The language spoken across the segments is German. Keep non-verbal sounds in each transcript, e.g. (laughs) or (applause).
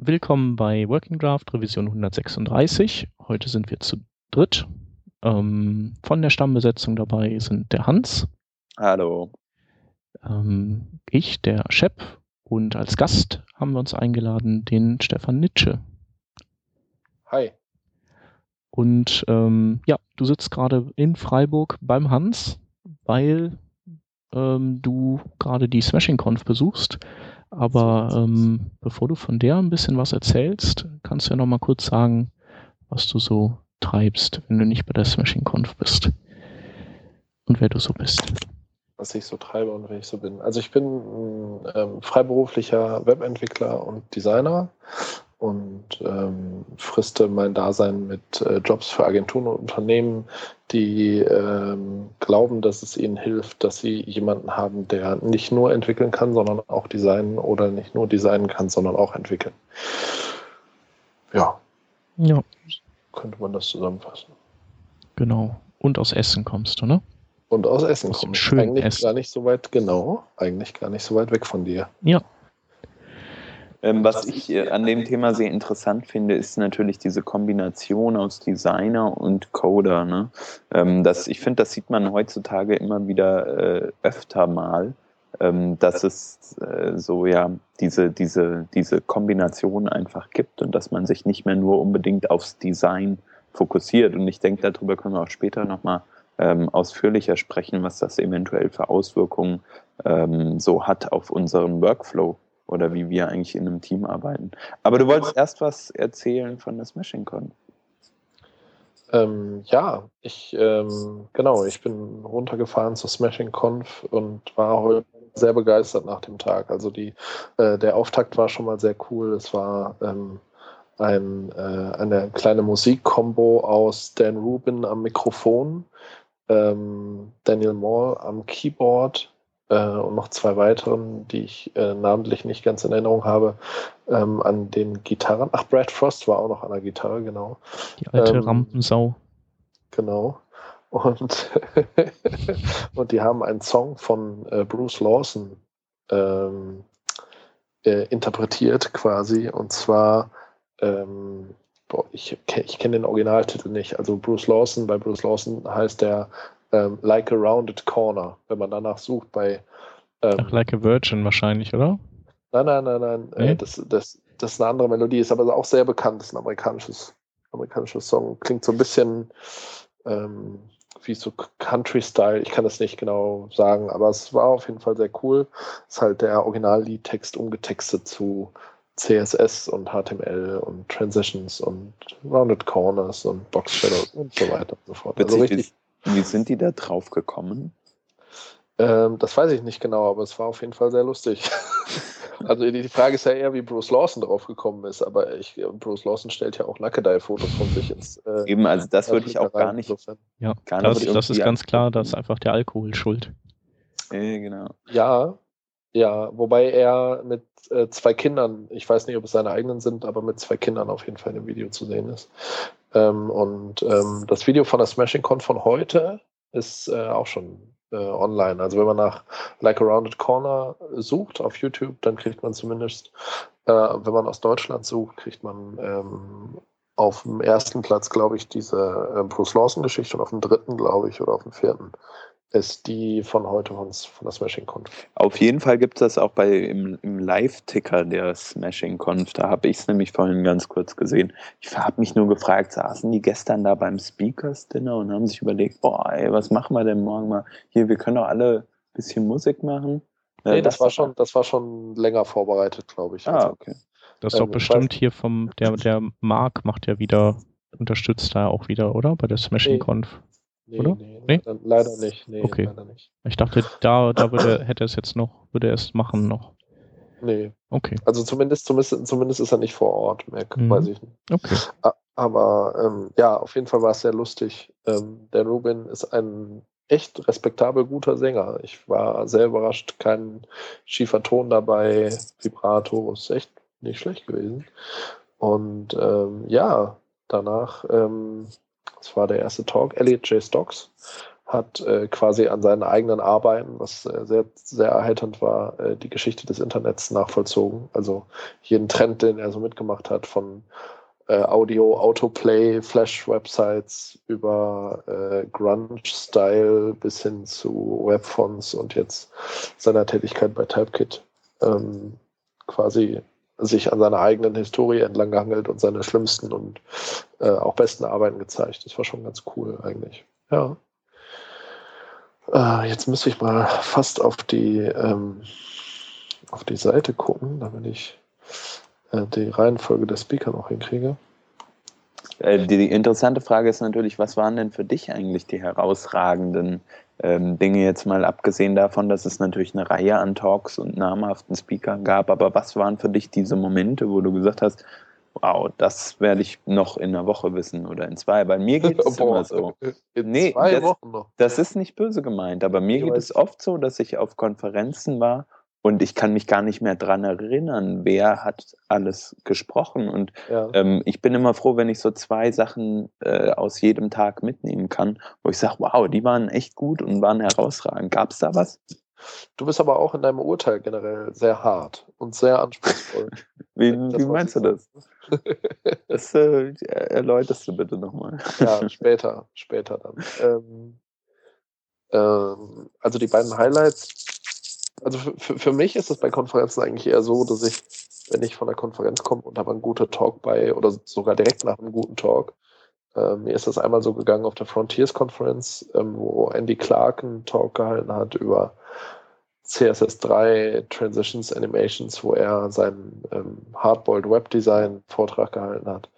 willkommen bei Working Draft Revision 136. Heute sind wir zu dritt. Ähm, von der Stammbesetzung dabei sind der Hans. Hallo. Ähm, ich, der Shep. Und als Gast haben wir uns eingeladen den Stefan Nitsche. Hi. Und ähm, ja, du sitzt gerade in Freiburg beim Hans, weil ähm, du gerade die Smashing Conf besuchst. Aber ähm, bevor du von der ein bisschen was erzählst, kannst du ja noch mal kurz sagen, was du so treibst, wenn du nicht bei der Smashing Conf bist. Und wer du so bist. Was ich so treibe und wer ich so bin. Also ich bin ein ähm, freiberuflicher Webentwickler und Designer und ähm, friste mein Dasein mit äh, Jobs für Agenturen und Unternehmen, die ähm, glauben, dass es ihnen hilft, dass sie jemanden haben, der nicht nur entwickeln kann, sondern auch designen oder nicht nur designen kann, sondern auch entwickeln. Ja. Ja. Könnte man das zusammenfassen. Genau. Und aus Essen kommst du, ne? Und aus Essen Aus kommst schönen Eigentlich Essen. gar nicht so weit, genau. Eigentlich gar nicht so weit weg von dir. Ja. Ähm, was ich äh, an dem Thema sehr interessant finde, ist natürlich diese Kombination aus Designer und Coder. Ne? Ähm, das, ich finde, das sieht man heutzutage immer wieder äh, öfter mal, ähm, dass es äh, so ja diese, diese, diese Kombination einfach gibt und dass man sich nicht mehr nur unbedingt aufs Design fokussiert. Und ich denke, darüber können wir auch später nochmal ähm, ausführlicher sprechen, was das eventuell für Auswirkungen ähm, so hat auf unseren Workflow oder wie wir eigentlich in einem Team arbeiten. Aber du wolltest erst was erzählen von der Smashing Con. Ähm, ja, ich, ähm, genau, ich bin runtergefahren zur Smashing Conf und war heute sehr begeistert nach dem Tag. Also die, äh, der Auftakt war schon mal sehr cool. Es war ähm, ein, äh, eine kleine Musikkombo aus Dan Rubin am Mikrofon, ähm, Daniel Moore am Keyboard und noch zwei weiteren, die ich äh, namentlich nicht ganz in Erinnerung habe, ähm, an den Gitarren. Ach, Brad Frost war auch noch an der Gitarre, genau. Die alte Ähm, Rampensau. Genau. Und, (laughs) und die haben einen Song von äh, Bruce Lawson ähm, äh, interpretiert quasi. Und zwar, ähm, boah, ich, ich kenne den Originaltitel nicht. Also Bruce Lawson, bei Bruce Lawson heißt der ähm, Like a Rounded Corner. Wenn man danach sucht bei ähm, Ach, like a Virgin wahrscheinlich, oder? Nein, nein, nein, nein. Nee? Äh, das, das, das ist eine andere Melodie, ist aber auch sehr bekannt. Das ist ein amerikanisches, amerikanisches Song. Klingt so ein bisschen ähm, wie so Country-Style. Ich kann das nicht genau sagen, aber es war auf jeden Fall sehr cool. Ist halt der Originalliedtext umgetextet zu CSS und HTML und Transitions und Rounded Corners und Box Shadows und so weiter und so fort. Also Witzig, richtig, wie, wie sind die da drauf gekommen? ähm, das weiß ich nicht genau, aber es war auf jeden Fall sehr lustig. (laughs) Also die Frage ist ja eher, wie Bruce Lawson drauf gekommen ist, aber ich, Bruce Lawson stellt ja auch Nackedei-Fotos von sich ins. Äh, Eben, also das würde ich auch gar nicht. Insofern. Ja, Gar das, nicht das ist ganz klar, dass einfach der Alkohol schuld. Äh, genau. Ja, ja, wobei er mit äh, zwei Kindern, ich weiß nicht, ob es seine eigenen sind, aber mit zwei Kindern auf jeden Fall dem Video zu sehen ist. Ähm, und ähm, das Video von der Smashing Con von heute ist äh, auch schon äh, online. Also wenn man nach Like a Rounded Corner sucht auf YouTube, dann kriegt man zumindest, äh, wenn man aus Deutschland sucht, kriegt man ähm, auf dem ersten Platz, glaube ich, diese äh, Bruce Lawson-Geschichte und auf dem dritten, glaube ich, oder auf dem vierten ist die von heute von, von der Smashing Conf. Auf jeden Fall gibt es das auch bei im, im Live-Ticker der Smashing Conf. Da habe ich es nämlich vorhin ganz kurz gesehen. Ich habe mich nur gefragt, saßen die gestern da beim Speakers Dinner und haben sich überlegt, boah, ey, was machen wir denn morgen mal? Hier, wir können doch alle ein bisschen Musik machen. Äh, Nee, das lass war doch schon, das war schon länger vorbereitet, glaube ich. Ah, Also, okay. Das ist doch Ähm, ich bestimmt hier vom, der, der Marc macht ja wieder, unterstützt da auch wieder, oder? Bei der Smashing Nee. Conf. Nee, oder? nee, Nee? Leider, leider nicht. Nee, Okay. leider nicht. Ich dachte, da, da würde, hätte er es jetzt noch, würde er es machen noch. Nee, Okay, also zumindest, zumindest, zumindest ist er nicht vor Ort, mehr, Mhm. weiß ich nicht. okay. Aber ähm, ja, auf jeden Fall war es sehr lustig. Ähm, der Ruben ist ein echt respektabel guter Sänger. Ich war sehr überrascht, kein schiefer Ton dabei, Vibrato, ist echt nicht schlecht gewesen. Und ähm, ja, danach, ähm, das war der erste Talk, Elliot J. Stocks hat äh, quasi an seinen eigenen Arbeiten, was äh, sehr, sehr erheiternd war, äh, die Geschichte des Internets nachvollzogen. Also jeden Trend, den er so mitgemacht hat, von äh, Audio, Autoplay, Flash-Websites über äh, Grunge-Style bis hin zu Webfonts und jetzt seiner Tätigkeit bei Typekit ähm, quasi sich an seiner eigenen Historie entlang gehangelt und seine schlimmsten und äh, auch besten Arbeiten gezeigt. Das war schon ganz cool eigentlich. Ja. Äh, jetzt müsste ich mal fast auf die, ähm, auf die Seite gucken, damit ich äh, die Reihenfolge der Speaker noch hinkriege. Äh, die interessante Frage ist natürlich, was waren denn für dich eigentlich die herausragenden ähm, Dinge, jetzt mal abgesehen davon, dass es natürlich eine Reihe an Talks und namhaften Speakern gab, aber was waren für dich diese Momente, wo du gesagt hast, wow, das werde ich noch in einer Woche wissen oder in zwei. Bei mir geht es (laughs) immer so. In nee, zwei das, Wochen noch. Das ist nicht böse gemeint, aber mir ich geht weiß. es oft so, dass ich auf Konferenzen war und ich kann mich gar nicht mehr dran erinnern, wer hat alles gesprochen. Und ja. ähm, ich bin immer froh, wenn ich so zwei Sachen äh, aus jedem Tag mitnehmen kann, wo ich sage, wow, die waren echt gut und waren herausragend. Gab es da was? Du bist aber auch in deinem Urteil generell sehr hart und sehr anspruchsvoll. (laughs) wie, wie meinst du das? (laughs) das äh, erläuterst du bitte nochmal. ja, (laughs) später, später dann. Ähm, ähm, also die beiden Highlights also für, für mich ist es bei Konferenzen eigentlich eher so, dass ich, wenn ich von der Konferenz komme und habe einen guten Talk bei oder sogar direkt nach einem guten Talk, äh, mir ist das einmal so gegangen auf der Frontiers Conference, ähm, wo Andy Clark einen Talk gehalten hat über CSS3 Transitions Animations, wo er seinen ähm, Hardboiled Web Design Vortrag gehalten hat.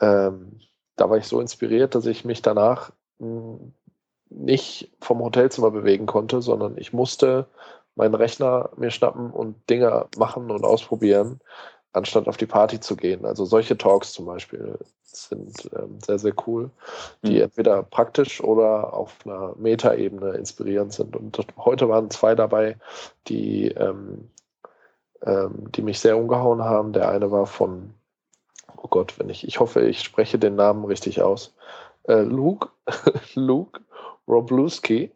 Ähm, da war ich so inspiriert, dass ich mich danach hm, nicht vom Hotelzimmer bewegen konnte, sondern ich musste meinen Rechner mir schnappen und Dinge machen und ausprobieren, anstatt auf die Party zu gehen. Also solche Talks zum Beispiel sind ähm, sehr, sehr cool, die mhm. entweder praktisch oder auf einer Metaebene inspirierend sind. Und heute waren zwei dabei, die, ähm, ähm, die mich sehr umgehauen haben. Der eine war von, oh Gott, wenn ich, ich hoffe, ich spreche den Namen richtig aus. Äh, Luke, (laughs) Luke Robluski.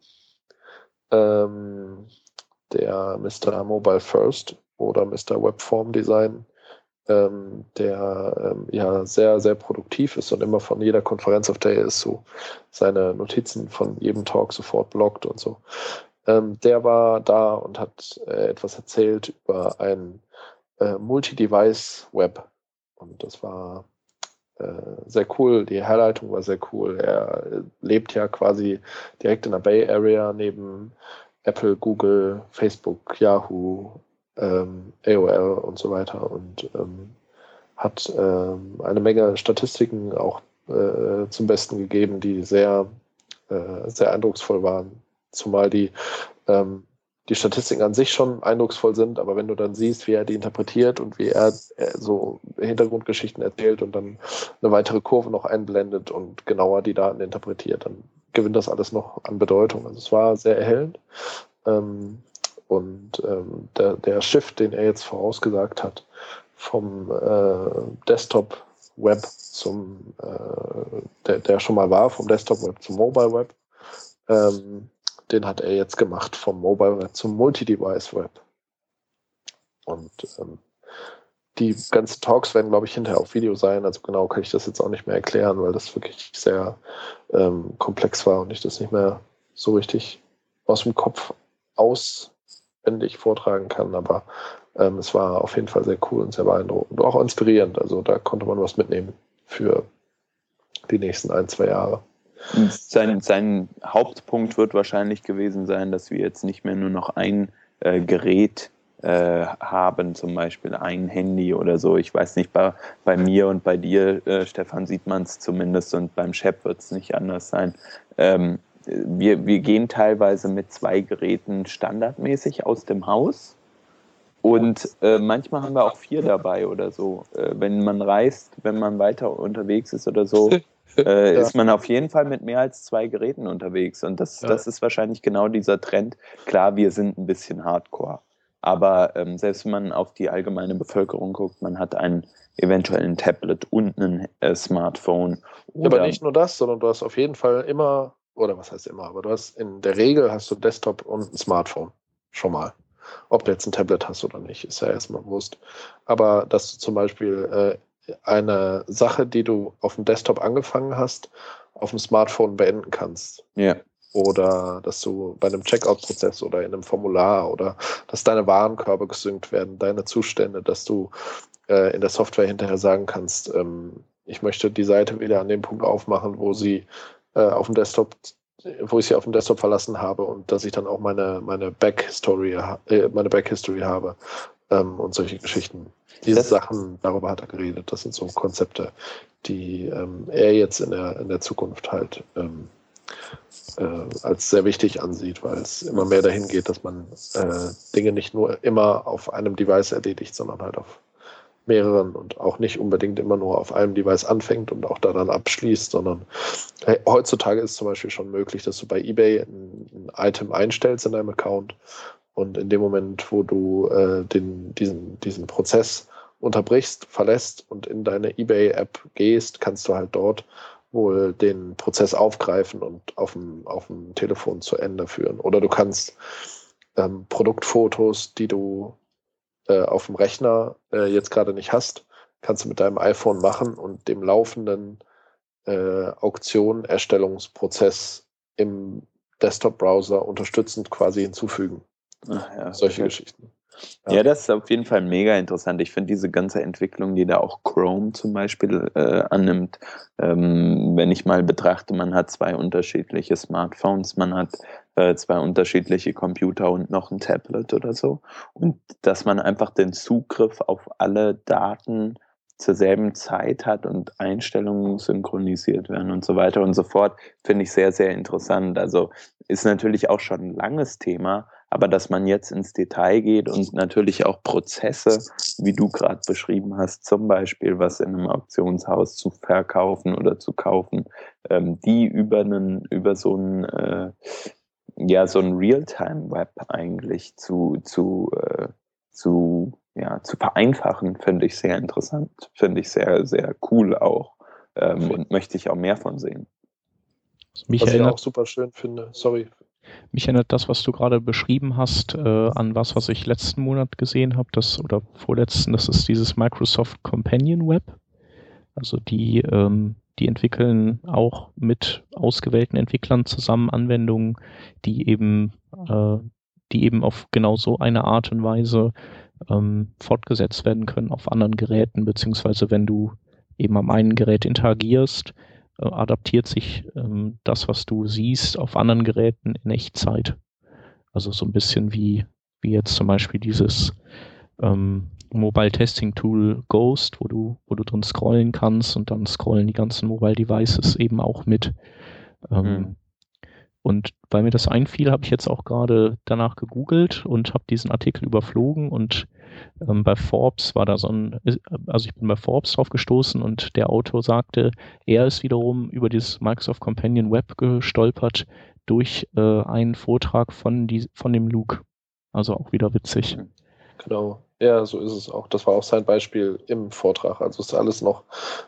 Ähm, der Mr. Mobile First oder Mr. Webform Design, ähm, der ähm, ja sehr, sehr produktiv ist und immer von jeder Konferenz, auf der er ist, so seine Notizen von jedem Talk sofort blockt und so. Ähm, der war da und hat äh, etwas erzählt über ein äh, Multi-Device-Web. Und das war äh, sehr cool. Die Herleitung war sehr cool. Er äh, lebt ja quasi direkt in der Bay Area neben Apple, Google, Facebook, Yahoo, ähm, AOL und so weiter und ähm, hat ähm, eine Menge Statistiken auch äh, zum Besten gegeben, die sehr, äh, sehr eindrucksvoll waren. Zumal die, ähm, die Statistiken an sich schon eindrucksvoll sind, aber wenn du dann siehst, wie er die interpretiert und wie er äh, so Hintergrundgeschichten erzählt und dann eine weitere Kurve noch einblendet und genauer die Daten interpretiert, dann gewinnt das alles noch an Bedeutung. Also es war sehr erhellend. Ähm, und ähm, der, der Shift, den er jetzt vorausgesagt hat, vom äh, Desktop-Web zum, äh, der, der schon mal war, vom Desktop-Web zum Mobile-Web, ähm, den hat er jetzt gemacht vom Mobile-Web zum Multi-Device-Web. Und ähm, die ganzen Talks werden, glaube ich, hinterher auf Video sein. Also genau kann ich das jetzt auch nicht mehr erklären, weil das wirklich sehr ähm, komplex war und ich das nicht mehr so richtig aus dem Kopf auswendig vortragen kann. Aber ähm, es war auf jeden Fall sehr cool und sehr beeindruckend und auch inspirierend. Also da konnte man was mitnehmen für die nächsten ein, zwei Jahre. Sein, sein Hauptpunkt wird wahrscheinlich gewesen sein, dass wir jetzt nicht mehr nur noch ein äh, Gerät äh, haben, zum Beispiel ein Handy oder so. Ich weiß nicht, bei, bei mir und bei dir, äh, Stefan, sieht man es zumindest und beim Chef wird es nicht anders sein. Ähm, wir, wir gehen teilweise mit zwei Geräten standardmäßig aus dem Haus. Und äh, manchmal haben wir auch vier dabei oder so. Äh, wenn man reist, wenn man weiter unterwegs ist oder so, (laughs) äh, ja. ist man auf jeden Fall mit mehr als zwei Geräten unterwegs. Und das, ja. das ist wahrscheinlich genau dieser Trend. Klar, wir sind ein bisschen hardcore. Aber ähm, selbst wenn man auf die allgemeine Bevölkerung guckt, man hat einen eventuellen Tablet und ein äh, Smartphone. aber nicht nur das, sondern du hast auf jeden Fall immer oder was heißt immer, aber du hast in der Regel hast du Desktop und ein Smartphone. Schon mal. Ob du jetzt ein Tablet hast oder nicht, ist ja erstmal bewusst. Aber dass du zum Beispiel äh, eine Sache, die du auf dem Desktop angefangen hast, auf dem Smartphone beenden kannst. Ja. Oder dass du bei einem Checkout-Prozess oder in einem Formular oder dass deine Warenkörbe gesynkt werden, deine Zustände, dass du äh, in der Software hinterher sagen kannst, ähm, ich möchte die Seite wieder an dem Punkt aufmachen, wo sie äh, auf dem Desktop, wo ich sie auf dem Desktop verlassen habe und dass ich dann auch meine, meine Back-History, äh, meine Back-History habe ähm, und solche Geschichten. Diese das Sachen, darüber hat er geredet. Das sind so Konzepte, die ähm, er jetzt in der, in der Zukunft halt ähm, äh, als sehr wichtig ansieht, weil es immer mehr dahin geht, dass man äh, Dinge nicht nur immer auf einem Device erledigt, sondern halt auf mehreren und auch nicht unbedingt immer nur auf einem Device anfängt und auch daran abschließt, sondern äh, heutzutage ist zum Beispiel schon möglich, dass du bei eBay ein, ein Item einstellst in deinem Account und in dem Moment, wo du äh, den, diesen, diesen Prozess unterbrichst, verlässt und in deine eBay-App gehst, kannst du halt dort wohl den Prozess aufgreifen und auf dem, auf dem Telefon zu Ende führen. Oder du kannst ähm, Produktfotos, die du äh, auf dem Rechner äh, jetzt gerade nicht hast, kannst du mit deinem iPhone machen und dem laufenden äh, Auktion-Erstellungsprozess im Desktop-Browser unterstützend quasi hinzufügen. Ach ja, Solche okay. Geschichten. Ja. ja. das ist auf jeden Fall mega interessant. Ich finde diese ganze Entwicklung, die da auch Chrome zum Beispiel äh, annimmt, ähm, wenn ich mal betrachte, man hat zwei unterschiedliche Smartphones, man hat äh, zwei unterschiedliche Computer und noch ein Tablet oder so. Und dass man einfach den Zugriff auf alle Daten zur selben Zeit hat und Einstellungen synchronisiert werden und so weiter und so fort, finde ich sehr, sehr interessant. Also ist natürlich auch schon ein langes Thema, aber dass man jetzt ins Detail geht und natürlich auch Prozesse, wie du gerade beschrieben hast, zum Beispiel was in einem Auktionshaus zu verkaufen oder zu kaufen, ähm, die über einen, über so ein, äh, ja, so ein Realtime-Web eigentlich zu, zu, äh, zu, ja, zu vereinfachen, finde ich sehr interessant, finde ich sehr, sehr cool auch ähm, und möchte ich auch mehr von sehen. Was ich auch super schön finde, sorry, mich erinnert das, was du gerade beschrieben hast, äh, an was, was ich letzten Monat gesehen habe, das oder vorletzten, das ist dieses Microsoft Companion Web. Also die, ähm, die entwickeln auch mit ausgewählten Entwicklern zusammen Anwendungen, die eben, äh, die eben auf genau so eine Art und Weise ähm, fortgesetzt werden können auf anderen Geräten, beziehungsweise wenn du eben am einen Gerät interagierst, äh, adaptiert sich ähm, das, was du siehst, auf anderen Geräten in Echtzeit. Also so ein bisschen wie, wie jetzt zum Beispiel dieses ähm, Mobile Testing Tool Ghost, wo du, wo du drin scrollen kannst und dann scrollen die ganzen Mobile Devices eben auch mit. Ähm, mhm. Und weil mir das einfiel, habe ich jetzt auch gerade danach gegoogelt und habe diesen Artikel überflogen und ähm, bei Forbes war da so ein, also ich bin bei Forbes drauf gestoßen und der Autor sagte, er ist wiederum über dieses Microsoft Companion Web gestolpert durch äh, einen Vortrag von, die, von dem Luke. Also auch wieder witzig. Genau. Ja, so ist es auch. Das war auch sein Beispiel im Vortrag. Also ist alles noch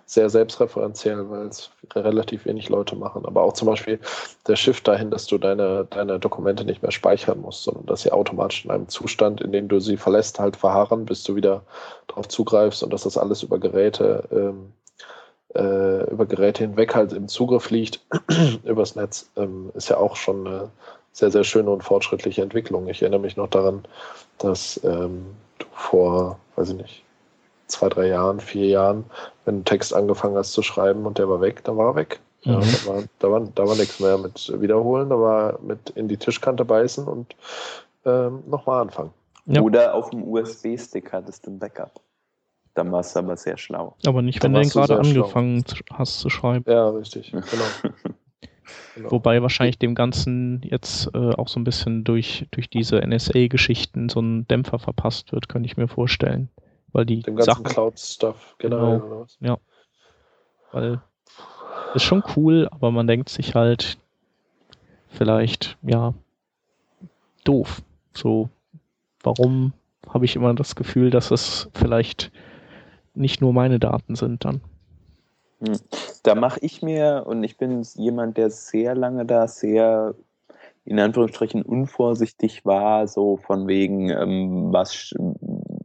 sehr selbstreferenziell, weil es relativ wenig Leute machen. Aber auch zum Beispiel der Shift dahin, dass du deine, deine Dokumente nicht mehr speichern musst, sondern dass sie automatisch in einem Zustand, in dem du sie verlässt, halt verharren, bis du wieder darauf zugreifst und dass das alles über Geräte, ähm, äh, über Geräte hinweg halt im Zugriff liegt, (clears throat) übers Netz, ähm, ist ja auch schon eine sehr, sehr schöne und fortschrittliche Entwicklung. Ich erinnere mich noch daran, dass ähm, vor, weiß ich nicht, zwei, drei Jahren, vier Jahren, wenn du Text angefangen hast zu schreiben und der war weg, dann war er weg. Ja, mhm. da, war, da, war, da war nichts mehr mit Wiederholen, da war mit in die Tischkante beißen und ähm, nochmal anfangen. Ja. Oder auf dem USB-Stick hattest du ein Backup. Dann warst du aber sehr schlau. Aber nicht, wenn du gerade angefangen schlau. hast zu schreiben. Ja, richtig. Genau. (laughs) Genau. Wobei wahrscheinlich dem Ganzen jetzt äh, auch so ein bisschen durch, durch diese NSA-Geschichten so ein Dämpfer verpasst wird, könnte ich mir vorstellen. Weil die dem ganzen Cloud-Stuff generell. Genau, ja. Weil ist schon cool, aber man denkt sich halt vielleicht, ja, doof. So, warum habe ich immer das Gefühl, dass es vielleicht nicht nur meine Daten sind dann? Hm. Da mache ich mir, und ich bin jemand, der sehr lange da sehr in Anführungsstrichen unvorsichtig war, so von wegen, ähm, was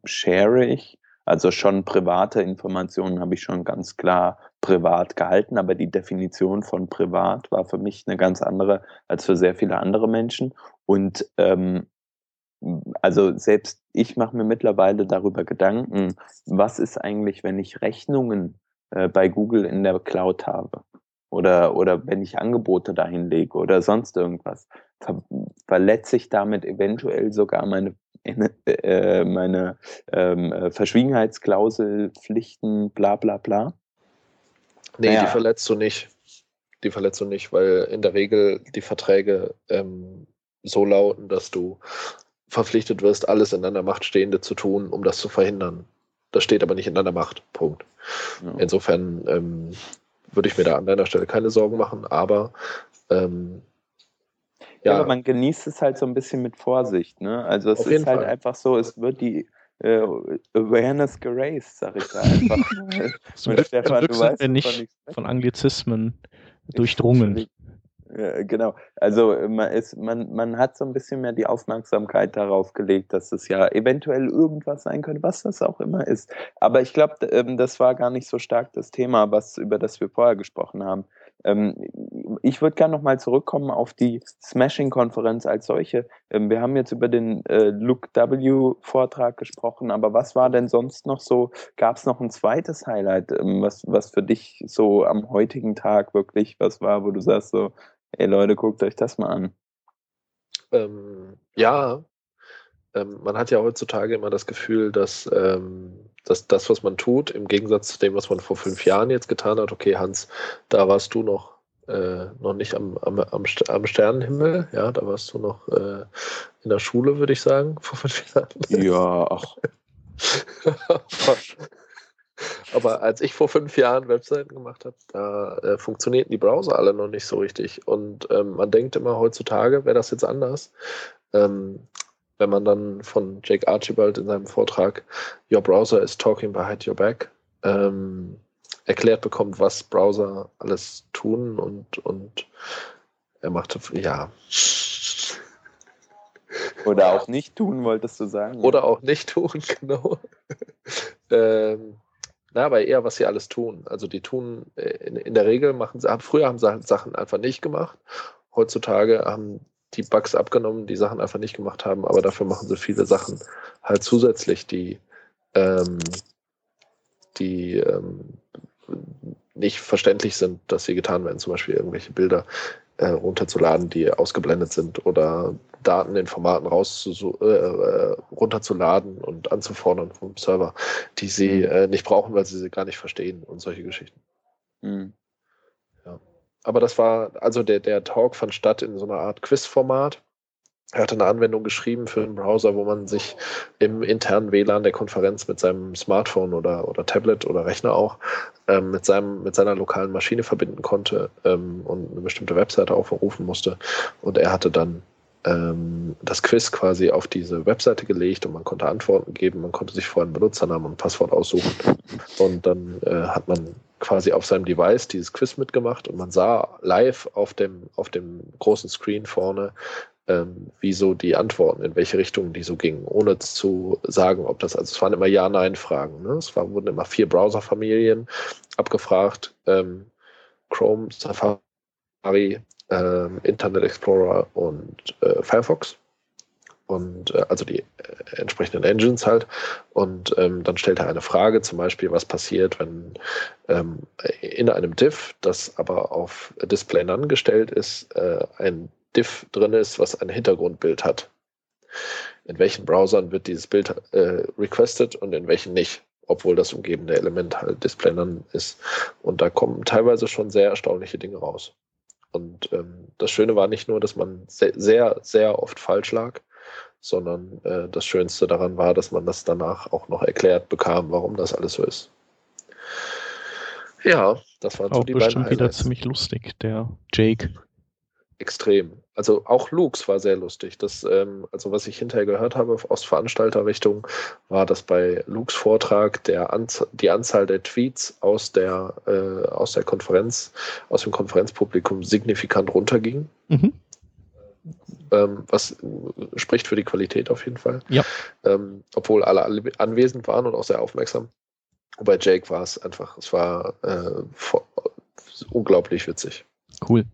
share ich? Also schon private Informationen habe ich schon ganz klar privat gehalten, aber die Definition von privat war für mich eine ganz andere als für sehr viele andere Menschen. Und ähm, also selbst ich mache mir mittlerweile darüber Gedanken, was ist eigentlich, wenn ich Rechnungen äh, bei Google in der Cloud habe? Oder, oder wenn ich Angebote dahin lege oder sonst irgendwas. Ver verletze ich damit eventuell sogar meine äh, meine ähm, äh, Verschwiegenheitsklausel, Pflichten, bla bla bla? Nee, naja. die verletzt du nicht. Die verletzt du nicht, weil in der Regel die Verträge ähm, so lauten, dass du verpflichtet wirst, alles in deiner Macht Stehende zu tun, um das zu verhindern. Das steht aber nicht in deiner Macht. Punkt. Ja. Insofern ähm, würde ich mir da an deiner Stelle keine Sorgen machen, aber ähm, ja, ja, aber man genießt es halt so ein bisschen mit Vorsicht. Ne? Also es ist halt Fall. einfach so, es wird die äh, Awareness geraced, sag ich da einfach. (laughs) Stefan, du weißt, wir nicht von Anglizismen durchdrungen. Ja, genau. Also man, ist, man, man hat so ein bisschen mehr die Aufmerksamkeit darauf gelegt, dass es ja eventuell irgendwas sein könnte, was das auch immer ist. Aber ich glaube, ähm, das war gar nicht so stark das Thema, was, über das wir vorher gesprochen haben. Ähm, ich würde gerne nochmal zurückkommen auf die Smashing-Konferenz als solche. Ähm, wir haben jetzt über den äh, Luke W-Vortrag gesprochen, aber was war denn sonst noch so? Gab es noch ein zweites Highlight, was, was für dich so am heutigen Tag wirklich was war, wo du sagst so, ey Leute, guckt euch das mal an? Ähm, ja, ähm, man hat ja heutzutage immer das Gefühl, dass, ähm, dass das, was man tut, im Gegensatz zu dem, was man vor fünf Jahren jetzt getan hat, okay, Hans, da warst du noch, äh, noch nicht am, am, am, am, Sternenhimmel, ja, da warst du noch äh, in der Schule, würde ich sagen, (laughs) vor fünf Jahren. Ja, ach. (laughs) Aber als ich vor fünf Jahren Webseiten gemacht habe, da äh, funktionierten die Browser alle noch nicht so richtig. Und ähm, man denkt immer, heutzutage wäre das jetzt anders. Ähm, wenn man dann von Jake Archibald in seinem Vortrag Your Browser is talking behind your back ähm, erklärt bekommt, was Browser alles tun und, und er machte, ja. Oder auch nicht tun, wolltest du sagen? Oder auch nicht tun, (laughs) genau. ähm, na, aber eher, was sie alles tun. Also die tun, äh, in, in der Regel machen sie, früher haben sie Sachen einfach nicht gemacht. Heutzutage haben die Bugs abgenommen, die Sachen einfach nicht gemacht haben, aber dafür machen sie viele Sachen halt zusätzlich, die, ähm, die ähm, nicht verständlich sind, dass sie getan werden, zum Beispiel irgendwelche Bilder äh, runterzuladen, die ausgeblendet sind oder Daten in Formaten raus äh, äh, runterzuladen und anzufordern vom Server, die sie mhm. äh, nicht brauchen, weil sie sie gar nicht verstehen und solche Geschichten. Mhm aber das war, also der, der Talk fand statt in so einer Art Quiz-Format. Er hatte eine Anwendung geschrieben für einen Browser, wo man sich im internen WLAN der Konferenz mit seinem Smartphone oder, oder Tablet oder Rechner auch ähm, mit, seinem, mit seiner lokalen Maschine verbinden konnte ähm, und eine bestimmte Webseite aufrufen musste. Und er hatte dann ähm, das Quiz quasi auf diese Webseite gelegt und man konnte Antworten geben, man konnte sich vorher einen Benutzernamen und Passwort aussuchen und dann äh, hat man quasi auf seinem Device dieses Quiz mitgemacht und man sah live auf dem, auf dem großen Screen vorne, ähm, wie so die Antworten, in welche Richtung die so gingen, ohne zu sagen, ob das, also es waren immer Ja-Nein-Fragen. Ne? Es war, wurden immer vier Browserfamilien abgefragt, ähm, Chrome, Safari, ähm, Internet Explorer und äh, Firefox und äh, also die äh, entsprechenden Engines halt. Und ähm, dann stellt er eine Frage, zum Beispiel, was passiert, wenn ähm, in einem Diff, das aber auf Display None gestellt ist, äh, ein Diff drin ist, was ein Hintergrundbild hat. In welchen Browsern wird dieses Bild äh, requested und in welchen nicht, obwohl das umgebende Element halt Display None ist. Und da kommen teilweise schon sehr erstaunliche Dinge raus. Und ähm, das Schöne war nicht nur, dass man sehr, sehr, sehr oft falsch lag, sondern äh, das Schönste daran war, dass man das danach auch noch erklärt bekam, warum das alles so ist. Ja, das war auch so die bestimmt wieder ziemlich lustig, der Jake. Extrem. Also auch Lux war sehr lustig. Das, ähm, also was ich hinterher gehört habe aus Veranstalterrichtung, war, dass bei Lux Vortrag der Anz die Anzahl der Tweets aus der, äh, aus der Konferenz, aus dem Konferenzpublikum signifikant runterging. Mhm. Ähm, was spricht für die Qualität auf jeden Fall. Ja. Ähm, obwohl alle, alle anwesend waren und auch sehr aufmerksam. bei Jake war es einfach, es war äh, unglaublich witzig. Cool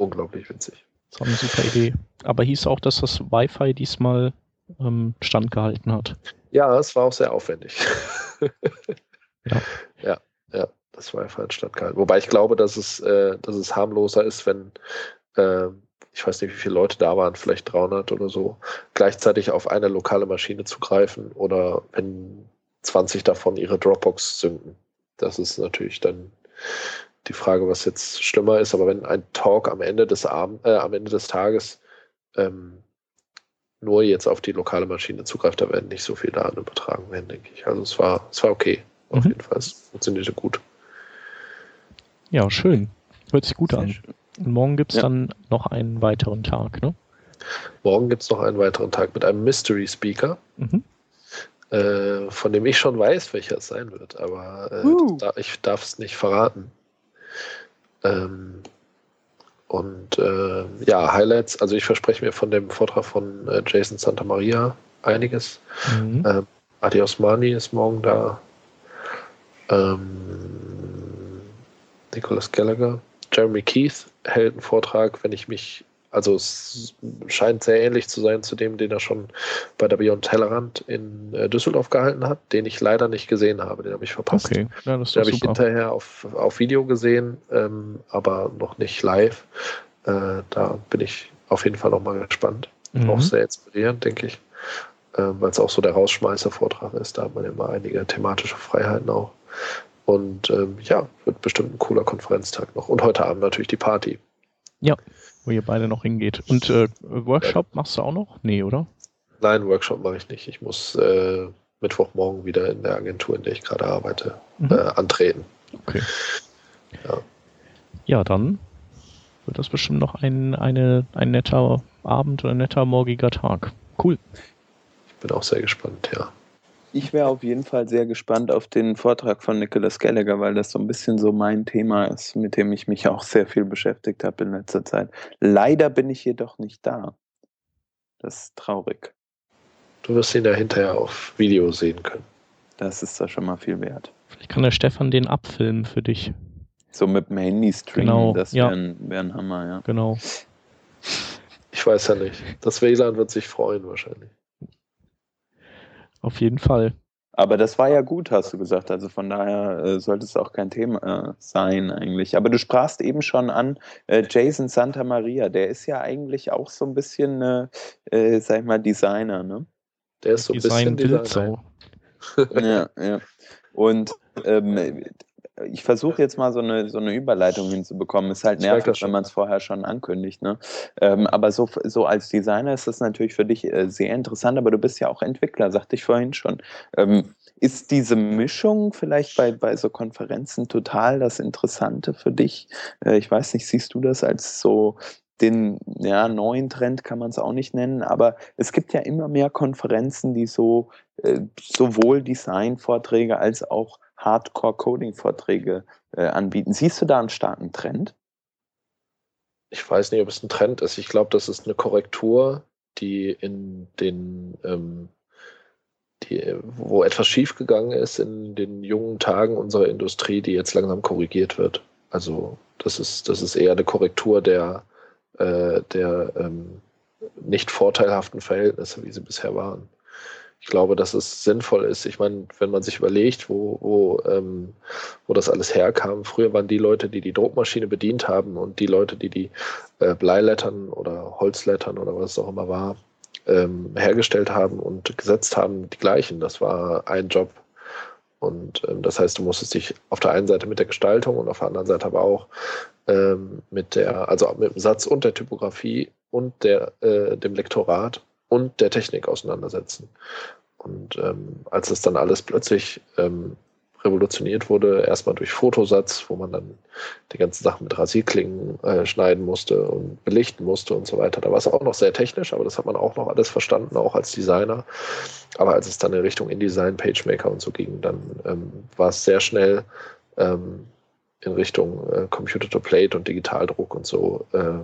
unglaublich witzig. Das war eine super Idee. Aber hieß auch, dass das Wi-Fi diesmal ähm, standgehalten hat. Ja, es war auch sehr aufwendig. (laughs) ja. ja, ja, das Wi-Fi hat standgehalten. Wobei ich glaube, dass es, äh, dass es harmloser ist, wenn, äh, ich weiß nicht, wie viele Leute da waren, vielleicht 300 oder so, gleichzeitig auf eine lokale Maschine zu greifen oder wenn 20 davon ihre Dropbox zünden. Das ist natürlich dann die Frage, was jetzt schlimmer ist, aber wenn ein Talk am Ende des Abend, äh, am Ende des Tages ähm, nur jetzt auf die lokale Maschine zugreift, da werden nicht so viele Daten übertragen werden, denke ich. Also es war, es war okay. Auf mhm. jeden Fall. Es funktionierte gut. Ja, schön. Hört sich gut Sehr an. Und morgen gibt es ja. dann noch einen weiteren Tag, ne? Morgen gibt es noch einen weiteren Tag mit einem Mystery Speaker. Mhm. Äh, von dem ich schon weiß, welcher es sein wird, aber äh, uh. da, ich darf es nicht verraten. Ähm, und äh, ja, Highlights, also ich verspreche mir von dem Vortrag von äh, Jason Santa Maria einiges. Mhm. Ähm, Adi Osmani ist morgen da. Ähm, Nicholas Gallagher. Jeremy Keith hält einen Vortrag, wenn ich mich also es scheint sehr ähnlich zu sein zu dem, den er schon bei der Beyond Tellerrand in äh, Düsseldorf gehalten hat, den ich leider nicht gesehen habe. Den habe ich verpasst. Okay, ja, das den habe ich hinterher auf, auf Video gesehen, ähm, aber noch nicht live. Äh, da bin ich auf jeden Fall nochmal gespannt. Mhm. Auch sehr inspirierend, denke ich. Äh, Weil es auch so der Rausschmeißer-Vortrag ist. Da hat man immer einige thematische Freiheiten auch. Und ähm, ja, wird bestimmt ein cooler Konferenztag noch. Und heute Abend natürlich die Party. Ja, wo ihr beide noch hingeht. Und äh, Workshop machst du auch noch? Nee, oder? Nein, Workshop mache ich nicht. Ich muss äh, Mittwochmorgen wieder in der Agentur, in der ich gerade arbeite, mhm. äh, antreten. Okay. Ja. ja, dann wird das bestimmt noch ein, eine, ein netter Abend oder ein netter morgiger Tag. Cool. Ich bin auch sehr gespannt, ja. Ich wäre auf jeden Fall sehr gespannt auf den Vortrag von Nicholas Gallagher, weil das so ein bisschen so mein Thema ist, mit dem ich mich auch sehr viel beschäftigt habe in letzter Zeit. Leider bin ich jedoch nicht da. Das ist traurig. Du wirst ihn da hinterher auf Video sehen können. Das ist da schon mal viel wert. Vielleicht kann der Stefan den abfilmen für dich. So mit dem Handy-Stream, genau, das wäre ja. wär ein Hammer, ja. Genau. Ich weiß ja nicht. Das WLAN wird sich freuen wahrscheinlich. Auf jeden Fall. Aber das war ja gut, hast du gesagt. Also von daher äh, sollte es auch kein Thema äh, sein eigentlich. Aber du sprachst eben schon an äh, Jason Santa Maria. Der ist ja eigentlich auch so ein bisschen, äh, sag ich mal, Designer, ne? Der ist so ein Design bisschen Designer. ja, ja. Und ähm, ich versuche jetzt mal so eine, so eine Überleitung hinzubekommen. Ist halt nervig, wenn man es vorher schon ankündigt. Ne? Ähm, aber so, so als Designer ist das natürlich für dich äh, sehr interessant, aber du bist ja auch Entwickler, sagte ich vorhin schon. Ähm, ist diese Mischung vielleicht bei, bei so Konferenzen total das Interessante für dich? Äh, ich weiß nicht, siehst du das als so den ja, neuen Trend kann man es auch nicht nennen, aber es gibt ja immer mehr Konferenzen, die so äh, sowohl Design-Vorträge als auch Hardcore-Coding-Vorträge äh, anbieten. Siehst du da einen starken Trend? Ich weiß nicht, ob es ein Trend ist. Ich glaube, das ist eine Korrektur, die in den, ähm, die, wo etwas schiefgegangen ist in den jungen Tagen unserer Industrie, die jetzt langsam korrigiert wird. Also das ist, das ist eher eine Korrektur der, äh, der ähm, nicht vorteilhaften Verhältnisse, wie sie bisher waren ich glaube, dass es sinnvoll ist. Ich meine, wenn man sich überlegt, wo, wo, ähm, wo das alles herkam, früher waren die Leute, die die Druckmaschine bedient haben und die Leute, die die äh, Bleilettern oder Holzlettern oder was es auch immer war, ähm, hergestellt haben und gesetzt haben, die gleichen. Das war ein Job. Und ähm, das heißt, du musstest dich auf der einen Seite mit der Gestaltung und auf der anderen Seite aber auch ähm, mit der, also mit dem Satz und der Typografie und der, äh, dem Lektorat und der Technik auseinandersetzen. Und ähm, als es dann alles plötzlich ähm, revolutioniert wurde. Erstmal durch Fotosatz, wo man dann die ganzen Sachen mit Rasierklingen äh, schneiden musste und belichten musste und so weiter. Da war es auch noch sehr technisch, aber das hat man auch noch alles verstanden, auch als Designer. Aber als es dann in Richtung InDesign, PageMaker und so ging, dann ähm, war es sehr schnell ähm, in Richtung äh, Computer-to-Plate und Digitaldruck und so, äh,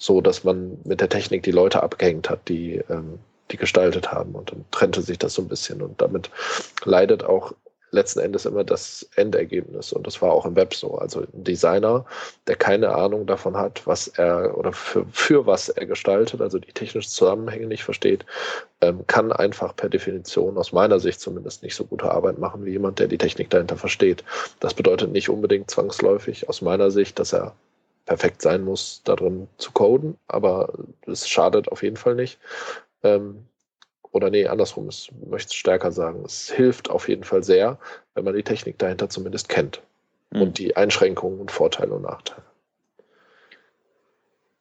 so dass man mit der Technik die Leute abgehängt hat, die ähm, die gestaltet haben. Und dann trennte sich das so ein bisschen. Und damit leidet auch letzten Endes immer das Endergebnis. Und das war auch im Web so. Also ein Designer, der keine Ahnung davon hat, was er oder für, für was er gestaltet, also die technischen Zusammenhänge nicht versteht, ähm, kann einfach per Definition aus meiner Sicht zumindest nicht so gute Arbeit machen wie jemand, der die Technik dahinter versteht. Das bedeutet nicht unbedingt zwangsläufig aus meiner Sicht, dass er perfekt sein muss, darin zu coden, aber es schadet auf jeden Fall nicht. Ähm, oder nee, andersrum, ich möchte es stärker sagen. Es hilft auf jeden Fall sehr, wenn man die Technik dahinter zumindest kennt. Mhm. Und die Einschränkungen und Vorteile und Nachteile.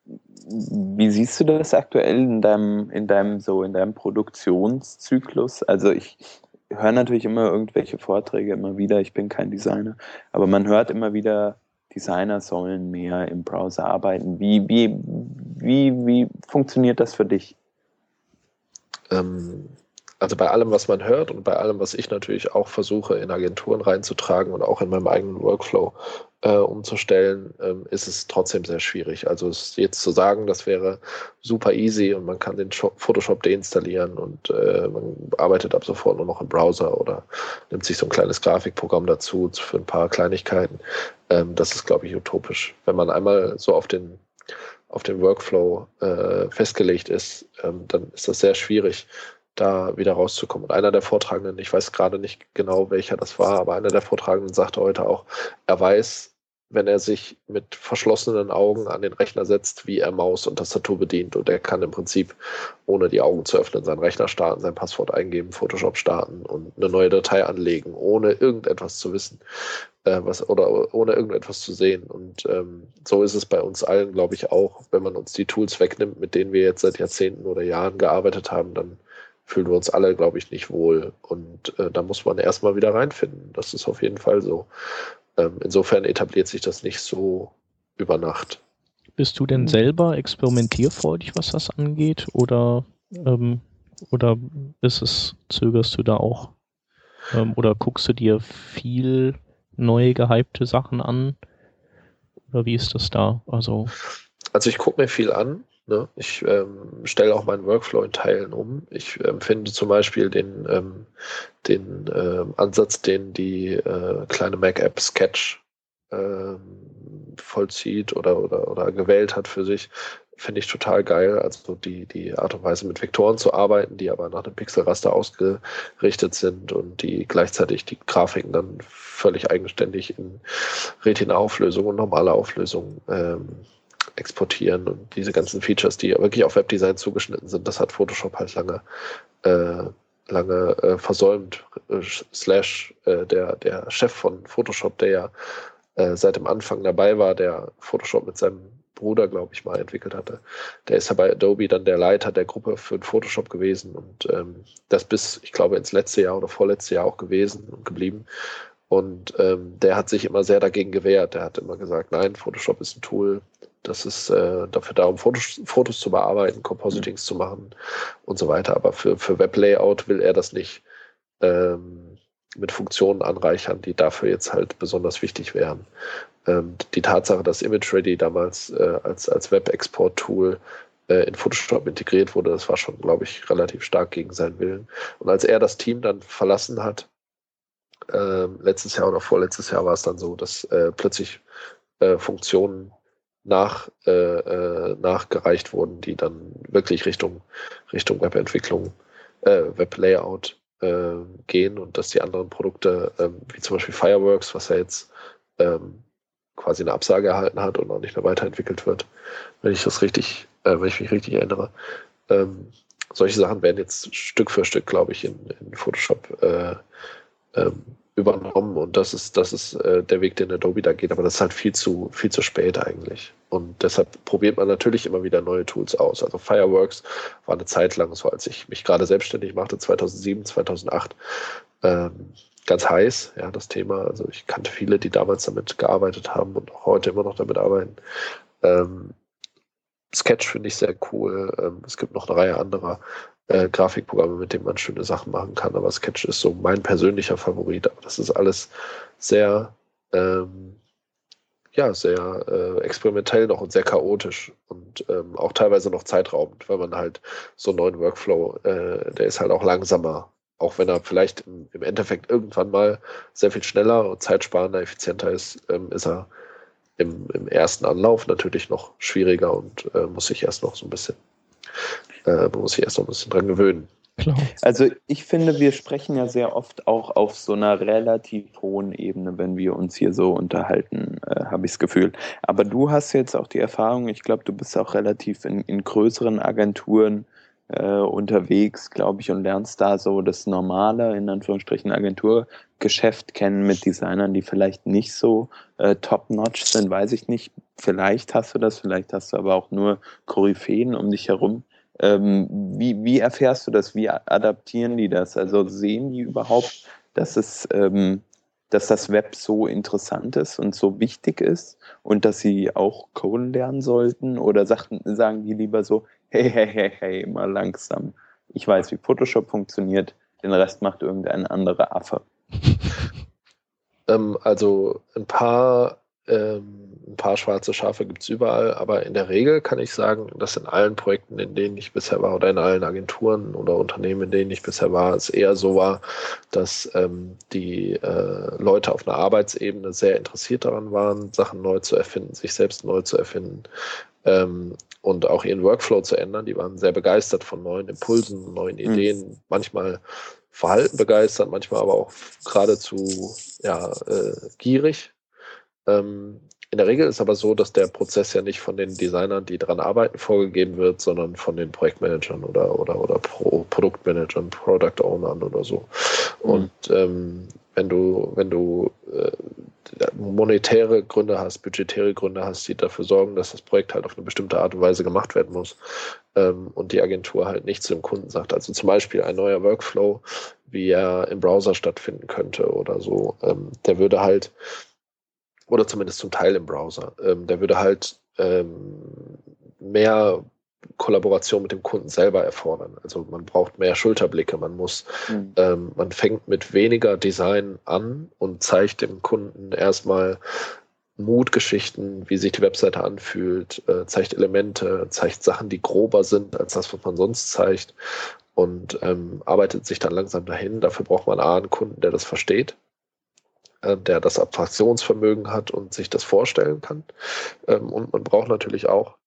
Wie siehst du das aktuell in deinem, in deinem, so in deinem Produktionszyklus? Also ich, höre natürlich immer irgendwelche Vorträge immer wieder, ich bin kein Designer, aber man hört immer wieder, Designer sollen mehr im Browser arbeiten. Wie, wie, wie, wie funktioniert das für dich? ähm, also bei allem, was man hört und bei allem, was ich natürlich auch versuche, in Agenturen reinzutragen und auch in meinem eigenen Workflow äh, umzustellen, ähm, ist es trotzdem sehr schwierig. Also jetzt zu sagen, das wäre super easy und man kann den Photoshop deinstallieren und äh, man arbeitet ab sofort nur noch im Browser oder nimmt sich so ein kleines Grafikprogramm dazu für ein paar Kleinigkeiten. Ähm, das ist, glaube ich, utopisch. Wenn man einmal so auf den auf den Workflow äh, festgelegt ist, ähm, dann ist das sehr schwierig, da wieder rauszukommen. Und einer der Vortragenden, ich weiß gerade nicht genau, welcher das war, aber einer der Vortragenden sagte heute auch, er weiß, wenn er sich mit verschlossenen Augen an den Rechner setzt, wie er Maus und Tastatur bedient. Und er kann im Prinzip, ohne die Augen zu öffnen, seinen Rechner starten, sein Passwort eingeben, Photoshop starten und eine neue Datei anlegen, ohne irgendetwas zu wissen äh, was, oder ohne irgendetwas zu sehen. Und ähm, so ist es bei uns allen, glaube ich, auch, wenn man uns die Tools wegnimmt, mit denen wir jetzt seit Jahrzehnten oder Jahren gearbeitet haben, dann fühlen wir uns alle, glaube ich, nicht wohl. Und äh, da muss man erstmal wieder reinfinden. Das ist auf jeden Fall so. Ähm, insofern etabliert sich das nicht so über Nacht. Bist du denn selber experimentierfreudig, was das angeht? Oder, ähm, oder ist es, zögerst du da auch? Ähm, oder guckst du dir viel neue gehypte Sachen an? Oder wie ist das da? Also, also ich gucke mir viel an. Ne? Ich ähm, stelle auch meinen Workflow in Teilen um. Ich ähm, zum Beispiel den, ähm, den ähm, Ansatz, den die äh, kleine Mac-App Sketch ähm, vollzieht oder, oder, oder gewählt hat für sich, finde ich total geil. Also die, die Art und Weise mit Vektoren zu arbeiten, die aber nach einem Pixelraster ausgerichtet sind und die gleichzeitig die Grafiken dann völlig eigenständig in Retina-Auflösung und normale Auflösung ähm, exportieren und diese ganzen Features, die wirklich auf Webdesign zugeschnitten sind, das hat Photoshop halt lange äh, lange äh, versäumt. Äh, slash äh, der, der Chef von Photoshop, der ja äh, seit dem Anfang dabei war, der Photoshop mit seinem Bruder, glaube ich, mal entwickelt hatte. Der ist ja bei Adobe dann der Leiter der Gruppe für Photoshop gewesen und ähm, das bis, ich glaube, ins letzte Jahr oder vorletzte Jahr auch gewesen und geblieben. Und ähm, der hat sich immer sehr dagegen gewehrt. Der hat immer gesagt, nein, Photoshop ist ein Tool, das ist äh, dafür da, um Fotos, Fotos zu bearbeiten, Compositings mhm. zu machen und so weiter. Aber für, für Weblayout will er das nicht. Ähm, mit Funktionen anreichern, die dafür jetzt halt besonders wichtig wären. Ähm, die Tatsache, dass ImageReady damals äh, als, als Web-Export-Tool äh, in Photoshop integriert wurde, das war schon, glaube ich, relativ stark gegen seinen Willen. Und als er das Team dann verlassen hat, äh, letztes Jahr oder vorletztes Jahr war es dann so, dass äh, plötzlich äh, Funktionen nach, äh, äh, nachgereicht wurden, die dann wirklich Richtung, Richtung Webentwicklung, äh, Weblayout äh, gehen und dass die anderen Produkte, ähm, wie zum Beispiel Fireworks, was ja jetzt ähm, quasi eine Absage erhalten hat und auch nicht mehr weiterentwickelt wird, wenn ich das richtig, äh, wenn ich mich richtig erinnere. Ähm, solche Sachen werden jetzt Stück für Stück, glaube ich, in, in Photoshop äh, ähm, übernommen und das ist, das ist äh, der Weg, den Adobe da geht, aber das ist halt viel zu, viel zu spät eigentlich. Und deshalb probiert man natürlich immer wieder neue Tools aus. Also Fireworks war eine Zeit lang, so als ich mich gerade selbstständig machte, 2007, 2008, ähm, ganz heiß, ja, das Thema. Also ich kannte viele, die damals damit gearbeitet haben und auch heute immer noch damit arbeiten. Ähm, Sketch finde ich sehr cool. Ähm, es gibt noch eine Reihe anderer äh, Grafikprogramme, mit denen man schöne Sachen machen kann, aber Sketch ist so mein persönlicher Favorit. Aber das ist alles sehr, ähm, ja, sehr äh, experimentell noch und sehr chaotisch und ähm, auch teilweise noch zeitraubend, weil man halt so einen neuen Workflow, äh, der ist halt auch langsamer auch wenn er vielleicht im, im, Endeffekt irgendwann mal sehr viel schneller und zeitsparender, effizienter ist, ähm, ist er im, im, ersten Anlauf natürlich noch schwieriger und äh, muss sich erst noch so ein bisschen, äh, muss sich erst noch ein bisschen dran gewöhnen. Klar. Also ich finde, wir sprechen ja sehr oft auch auf so einer relativ hohen Ebene, wenn wir uns hier so unterhalten, äh, habe ich das Gefühl. Aber du hast jetzt auch die Erfahrung, ich glaube, du bist auch relativ in, in größeren Agenturen äh, unterwegs, glaube ich, und lernst da so das normale, in Anführungsstrichen, Agenturgeschäft kennen mit Designern, die vielleicht nicht so äh, top-notch sind, weiß ich nicht. Vielleicht hast du das, vielleicht hast du aber auch nur Koryphäen um dich herum. Ähm, wie, wie erfährst du das? Wie adaptieren die das? Also sehen die überhaupt, dass es ähm, dass das Web so interessant ist und so wichtig ist und dass sie auch Coden lernen sollten? Oder sagen, sagen die lieber so, hey, hey, hey, hey, mal langsam. Ich weiß, wie Photoshop funktioniert, den Rest macht irgendein anderer Affe. (laughs) ähm, also ein paar, ähm, ein paar schwarze Schafe gibt es überall, aber in der Regel kann ich sagen, dass in allen Projekten, in denen ich bisher war, oder in allen Agenturen oder Unternehmen, in denen ich bisher war, es eher so war, dass ähm, die äh, Leute auf einer Arbeitsebene sehr interessiert daran waren, Sachen neu zu erfinden, sich selbst neu zu erfinden, ähm, und auch ihren Workflow zu ändern. Die waren sehr begeistert von neuen Impulsen, neuen mhm. Ideen, mhm. manchmal Verhalten begeistert, manchmal aber auch geradezu ja, äh, gierig. Ähm, in der Regel ist aber so, dass der Prozess ja nicht von den Designern, die daran arbeiten, vorgegeben wird, sondern von den Projektmanagern oder, oder, oder Pro Produktmanagern, Product Ownern oder so. Mhm. Und ähm, wenn du, wenn du äh, monetäre Gründe hast, budgetäre Gründe hast, die dafür sorgen, dass das Projekt halt auf eine bestimmte Art und Weise gemacht werden muss ähm, und die Agentur halt nicht zu dem Kunden sagt. Also zum Beispiel ein neuer Workflow, wie er im Browser stattfinden könnte oder so, ähm, der würde halt, oder zumindest zum Teil im Browser, ähm, der würde halt ähm, mehr Kollaboration mit dem Kunden selber erfordern. Also man braucht mehr Schulterblicke, man muss, mhm. ähm, man fängt mit weniger Design an und zeigt dem Kunden erstmal Mutgeschichten, wie sich die Webseite anfühlt, äh, zeigt Elemente, zeigt Sachen, die grober sind als das, was man sonst zeigt und ähm, arbeitet sich dann langsam dahin. Dafür braucht man A, einen Kunden, der das versteht, äh, der das Abstraktionsvermögen hat und sich das vorstellen kann. Ähm, und man braucht natürlich auch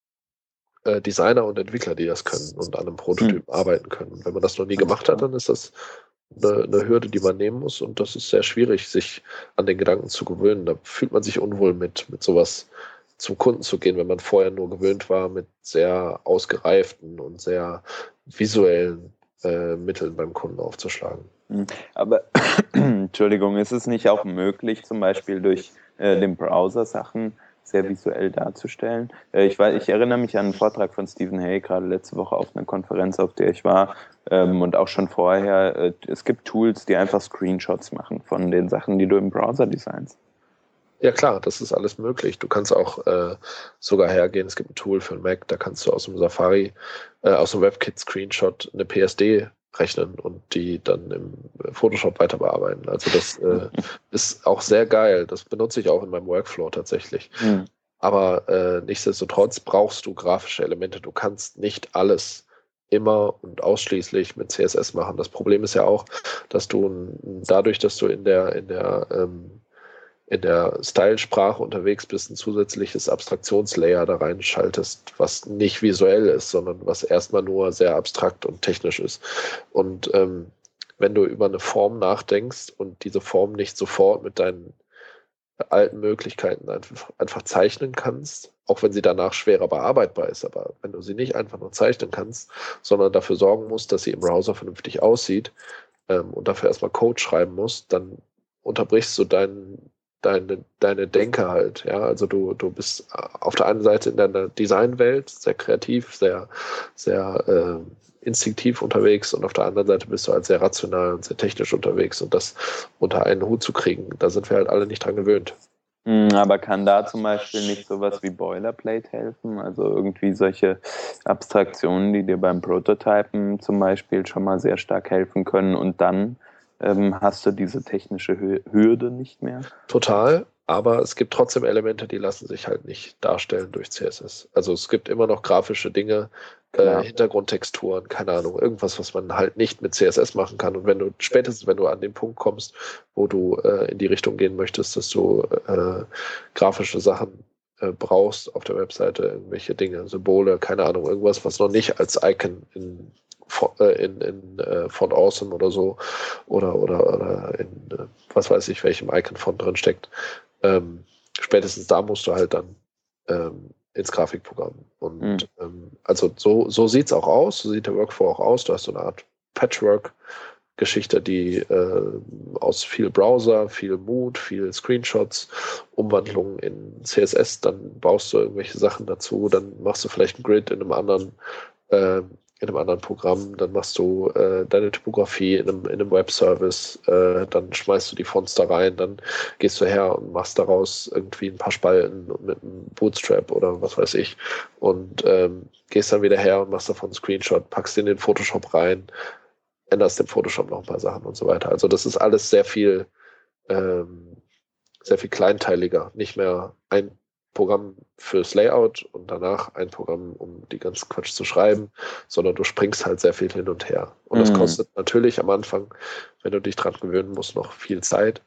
äh, Designer und Entwickler, die das können und an einem Prototypen mhm. arbeiten können. Wenn man das noch nie gemacht hat, dann ist das eine, eine, Hürde, die man nehmen muss und das ist sehr schwierig, sich an den Gedanken zu gewöhnen. Da fühlt man sich unwohl mit, mit sowas zum Kunden zu gehen, wenn man vorher nur gewöhnt war, mit sehr ausgereiften und sehr visuellen äh, Mitteln beim Kunden aufzuschlagen. Hm. Aber (clears throat) Entschuldigung, ist es nicht auch möglich, zum Beispiel durch äh, den Browser Sachen sehr visuell darzustellen. Äh, ich, weiß, ich erinnere mich an einen Vortrag von Stephen Hay, gerade letzte Woche auf einer Konferenz, auf der ich war, ähm, und auch schon vorher. Äh, es gibt Tools, die einfach Screenshots machen von den Sachen, die du im Browser designst. Ja klar, das ist alles möglich. Du kannst auch äh, sogar hergehen, es gibt ein Tool für den Mac, da kannst du aus dem Safari, äh, aus dem WebKit Screenshot eine PSD rechnen und die dann im Photoshop weiter bearbeiten. Also das äh, (laughs) ist auch sehr geil. Das benutze ich auch in meinem Workflow tatsächlich. Mhm. Aber äh, nichtsdestotrotz brauchst du grafische Elemente. Du kannst nicht alles immer und ausschließlich mit CSS machen. Das Problem ist ja auch, dass du dadurch, dass du in der in der ähm, in der Style-Sprache unterwegs bist, ein zusätzliches Abstraktionslayer da reinschaltest, was nicht visuell ist, sondern was erstmal nur sehr abstrakt und technisch ist. Und ähm, wenn du über eine Form nachdenkst und diese Form nicht sofort mit deinen alten Möglichkeiten einfach, einfach zeichnen kannst, auch wenn sie danach schwerer bearbeitbar ist, aber wenn du sie nicht einfach nur zeichnen kannst, sondern dafür sorgen musst, dass sie im Browser vernünftig aussieht ähm, und dafür erstmal Code schreiben musst, dann unterbrichst du deinen deine, deine Denke halt. Ja, also du, du bist auf der einen Seite in deiner Designwelt sehr kreativ, sehr, sehr äh, instinktiv unterwegs und auf der anderen Seite bist du halt sehr rational und sehr technisch unterwegs und das unter einen Hut zu kriegen, da sind wir halt alle nicht dran gewöhnt. Hm, aber kann da zum Beispiel nicht sowas wie Boilerplate helfen? Also irgendwie solche Abstraktionen, die dir beim Prototypen zum Beispiel schon mal sehr stark helfen können und dann ähm, hast du diese technische Hürde nicht mehr? Total, aber es gibt trotzdem Elemente, die lassen sich halt nicht darstellen durch CSS. Also es gibt immer noch grafische Dinge, äh, Hintergrundtexturen, keine Ahnung, irgendwas, was man halt nicht mit CSS machen kann. Und wenn du spätestens, wenn du an den Punkt kommst, wo du äh, in die Richtung gehen möchtest, dass du äh, grafische Sachen äh, brauchst auf der Webseite, irgendwelche Dinge, Symbole, keine Ahnung, irgendwas, was noch nicht als Icon in in, in äh, Font Awesome oder so oder, oder, oder in äh, was weiß ich, welchem Icon-Font drin steckt. Ähm, spätestens da musst du halt dann ähm, ins Grafikprogramm. Und mhm. ähm, also so, so sieht es auch aus, so sieht der Workflow auch aus. Du hast so eine Art Patchwork-Geschichte, die äh, aus viel Browser, viel Mood, viel Screenshots, Umwandlungen in CSS, dann baust du irgendwelche Sachen dazu, dann machst du vielleicht ein Grid in einem anderen äh, in einem anderen Programm, dann machst du äh, deine Typografie in einem, in einem Webservice, äh, dann schmeißt du die Fonts da rein, dann gehst du her und machst daraus irgendwie ein paar Spalten mit einem Bootstrap oder was weiß ich und ähm, gehst dann wieder her und machst davon einen Screenshot, packst in den Photoshop rein, änderst im Photoshop noch ein paar Sachen und so weiter. Also das ist alles sehr viel ähm, sehr viel kleinteiliger, nicht mehr ein Programm fürs Layout und danach ein Programm, um die ganzen Quatsch zu schreiben, sondern du springst halt sehr viel hin und her. Und das mhm. kostet natürlich am Anfang, wenn du dich dran gewöhnen musst, noch viel Zeit.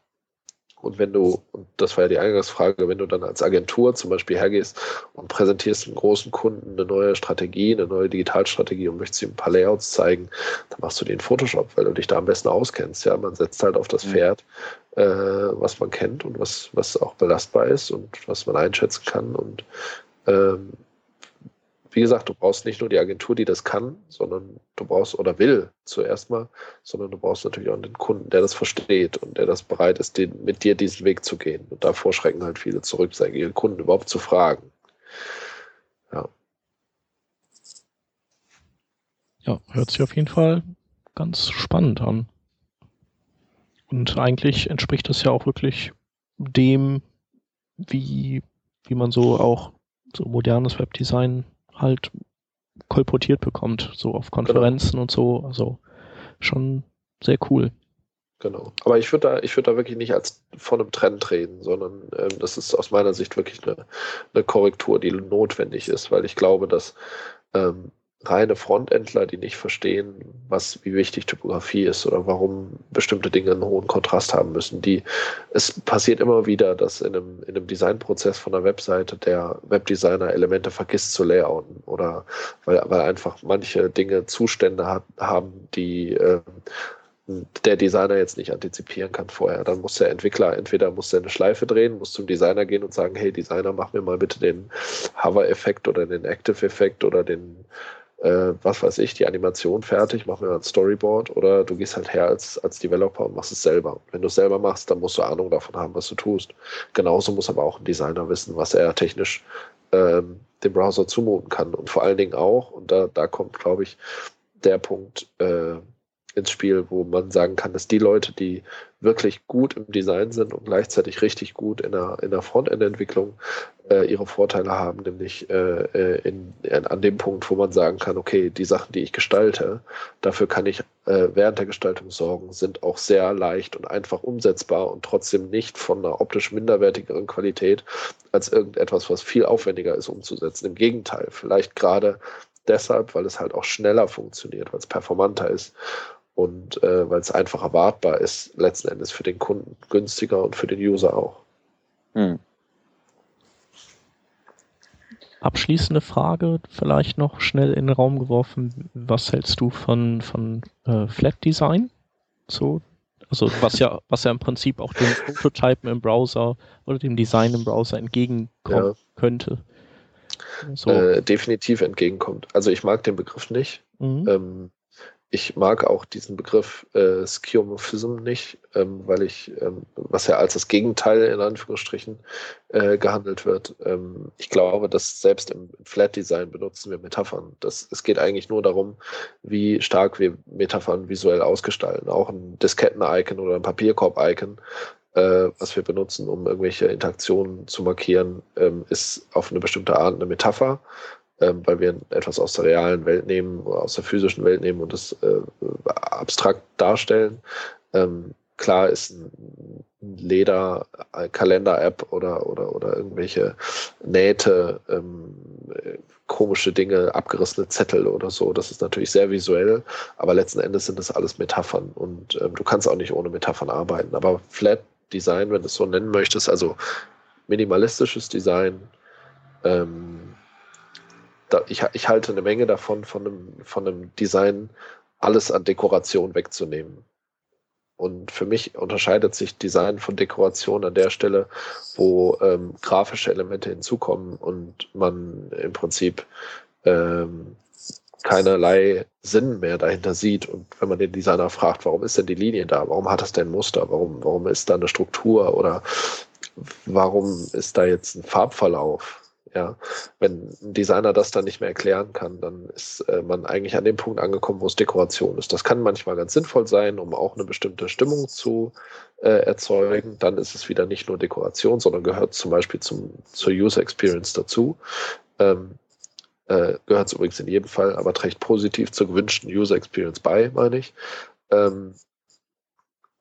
Und wenn du, und das war ja die Eingangsfrage, wenn du dann als Agentur zum Beispiel hergehst und präsentierst einem großen Kunden eine neue Strategie, eine neue Digitalstrategie und möchtest ihm ein paar Layouts zeigen, dann machst du den Photoshop, weil du dich da am besten auskennst. Ja, man setzt halt auf das mhm. Pferd, äh, was man kennt und was, was auch belastbar ist und was man einschätzen kann. Und ähm, wie gesagt, du brauchst nicht nur die Agentur, die das kann, sondern du brauchst oder will zuerst mal, sondern du brauchst natürlich auch den Kunden, der das versteht und der das bereit ist, den, mit dir diesen Weg zu gehen. Und davor schrecken halt viele zurück, ihre Kunden überhaupt zu fragen. Ja. Ja, hört sich auf jeden Fall ganz spannend an. Und eigentlich entspricht das ja auch wirklich dem, wie, wie man so auch so modernes Webdesign halt kolportiert bekommt, so auf Konferenzen genau. und so. Also schon sehr cool. Genau. Aber ich würde da, ich würde da wirklich nicht als von einem Trend reden, sondern ähm, das ist aus meiner Sicht wirklich eine, eine Korrektur, die notwendig ist, weil ich glaube, dass ähm, reine Frontendler, die nicht verstehen, was, wie wichtig Typografie ist oder warum bestimmte Dinge einen hohen Kontrast haben müssen. Die, es passiert immer wieder, dass in einem, in einem Designprozess von einer Webseite der Webdesigner Elemente vergisst zu layouten oder weil, weil einfach manche Dinge Zustände hat, haben, die äh, der Designer jetzt nicht antizipieren kann vorher. Dann muss der Entwickler entweder muss er eine Schleife drehen, muss zum Designer gehen und sagen, hey Designer, mach mir mal bitte den Hover-Effekt oder den Active-Effekt oder den äh, was weiß ich, die Animation fertig, mach mir ein Storyboard oder du gehst halt her als, als Developer und machst es selber. Wenn du es selber machst, dann musst du Ahnung davon haben, was du tust. Genauso muss aber auch ein Designer wissen, was er technisch ähm, dem Browser zumuten kann. Und vor allen Dingen auch, und da, da kommt, glaube ich, der Punkt, äh, ins Spiel, wo man sagen kann, dass die Leute, die wirklich gut im Design sind und gleichzeitig richtig gut in der, in der Frontend-Entwicklung äh, ihre Vorteile haben, nämlich äh, äh in, in, an dem Punkt, wo man sagen kann, okay, die Sachen, die ich gestalte, dafür kann ich äh, während der Gestaltung sorgen, sind auch sehr leicht und einfach umsetzbar und trotzdem nicht von einer optisch minderwertigeren Qualität als irgendetwas, was viel aufwendiger ist umzusetzen. Im Gegenteil, vielleicht gerade deshalb, weil es halt auch schneller funktioniert, weil es performanter ist und äh, weil es einfach erwartbar ist, letzten Endes für den Kunden günstiger und für den User auch. Hm. Abschließende Frage vielleicht noch schnell in den Raum geworfen. Was hältst du von, von äh, Flat Design? So, also was ja, was ja im Prinzip auch dem Prototypen im Browser oder dem Design im Browser entgegenkommen ja. könnte. So. Äh, definitiv entgegenkommt. Also ich mag den Begriff nicht. Mhm. Ähm, ich mag auch diesen Begriff äh, Skeuomorphism nicht, ähm, weil ich, ähm, was ja als das Gegenteil in Anführungsstrichen äh, gehandelt wird. Ähm, ich glaube, dass selbst im Flat Design benutzen wir Metaphern. Das, es geht eigentlich nur darum, wie stark wir Metaphern visuell ausgestalten. Auch ein Disketten-Icon oder ein Papierkorb-Icon äh, was wir benutzen, um irgendwelche Interaktionen zu markieren, ähm, ist auf eine bestimmte Art eine Metapher weil wir etwas aus der realen Welt nehmen, aus der physischen Welt nehmen und das äh, abstrakt darstellen. Ähm, klar ist ein Leder, Kalender-App oder, oder, oder irgendwelche Nähte, ähm, komische Dinge, abgerissene Zettel oder so. Das ist natürlich sehr visuell, aber letzten Endes sind das alles Metaphern und ähm, du kannst auch nicht ohne Metaphern arbeiten. Aber Flat Design, wenn du es so nennen möchtest, also minimalistisches Design, ähm, da, ich, ich halte eine Menge davon, von einem, von einem Design alles an Dekoration wegzunehmen. Und für mich unterscheidet sich Design von Dekoration an der Stelle, wo ähm, grafische Elemente hinzukommen und man im Prinzip ähm, keinerlei Sinn mehr dahinter sieht. Und wenn man den Designer fragt, warum ist denn die Linie da? Warum hat das denn ein Muster? Warum, warum ist da eine Struktur? Oder warum ist da jetzt ein Farbverlauf? Ja, wenn ein Designer das dann nicht mehr erklären kann, dann ist äh, man eigentlich an dem Punkt angekommen, wo es Dekoration ist. Das kann manchmal ganz sinnvoll sein, um auch eine bestimmte Stimmung zu äh, erzeugen. Dann ist es wieder nicht nur Dekoration, sondern gehört zum Beispiel zum, zur User Experience dazu. Ähm, äh, gehört es übrigens in jedem Fall, aber trägt positiv zur gewünschten User Experience bei, meine ich. Ähm,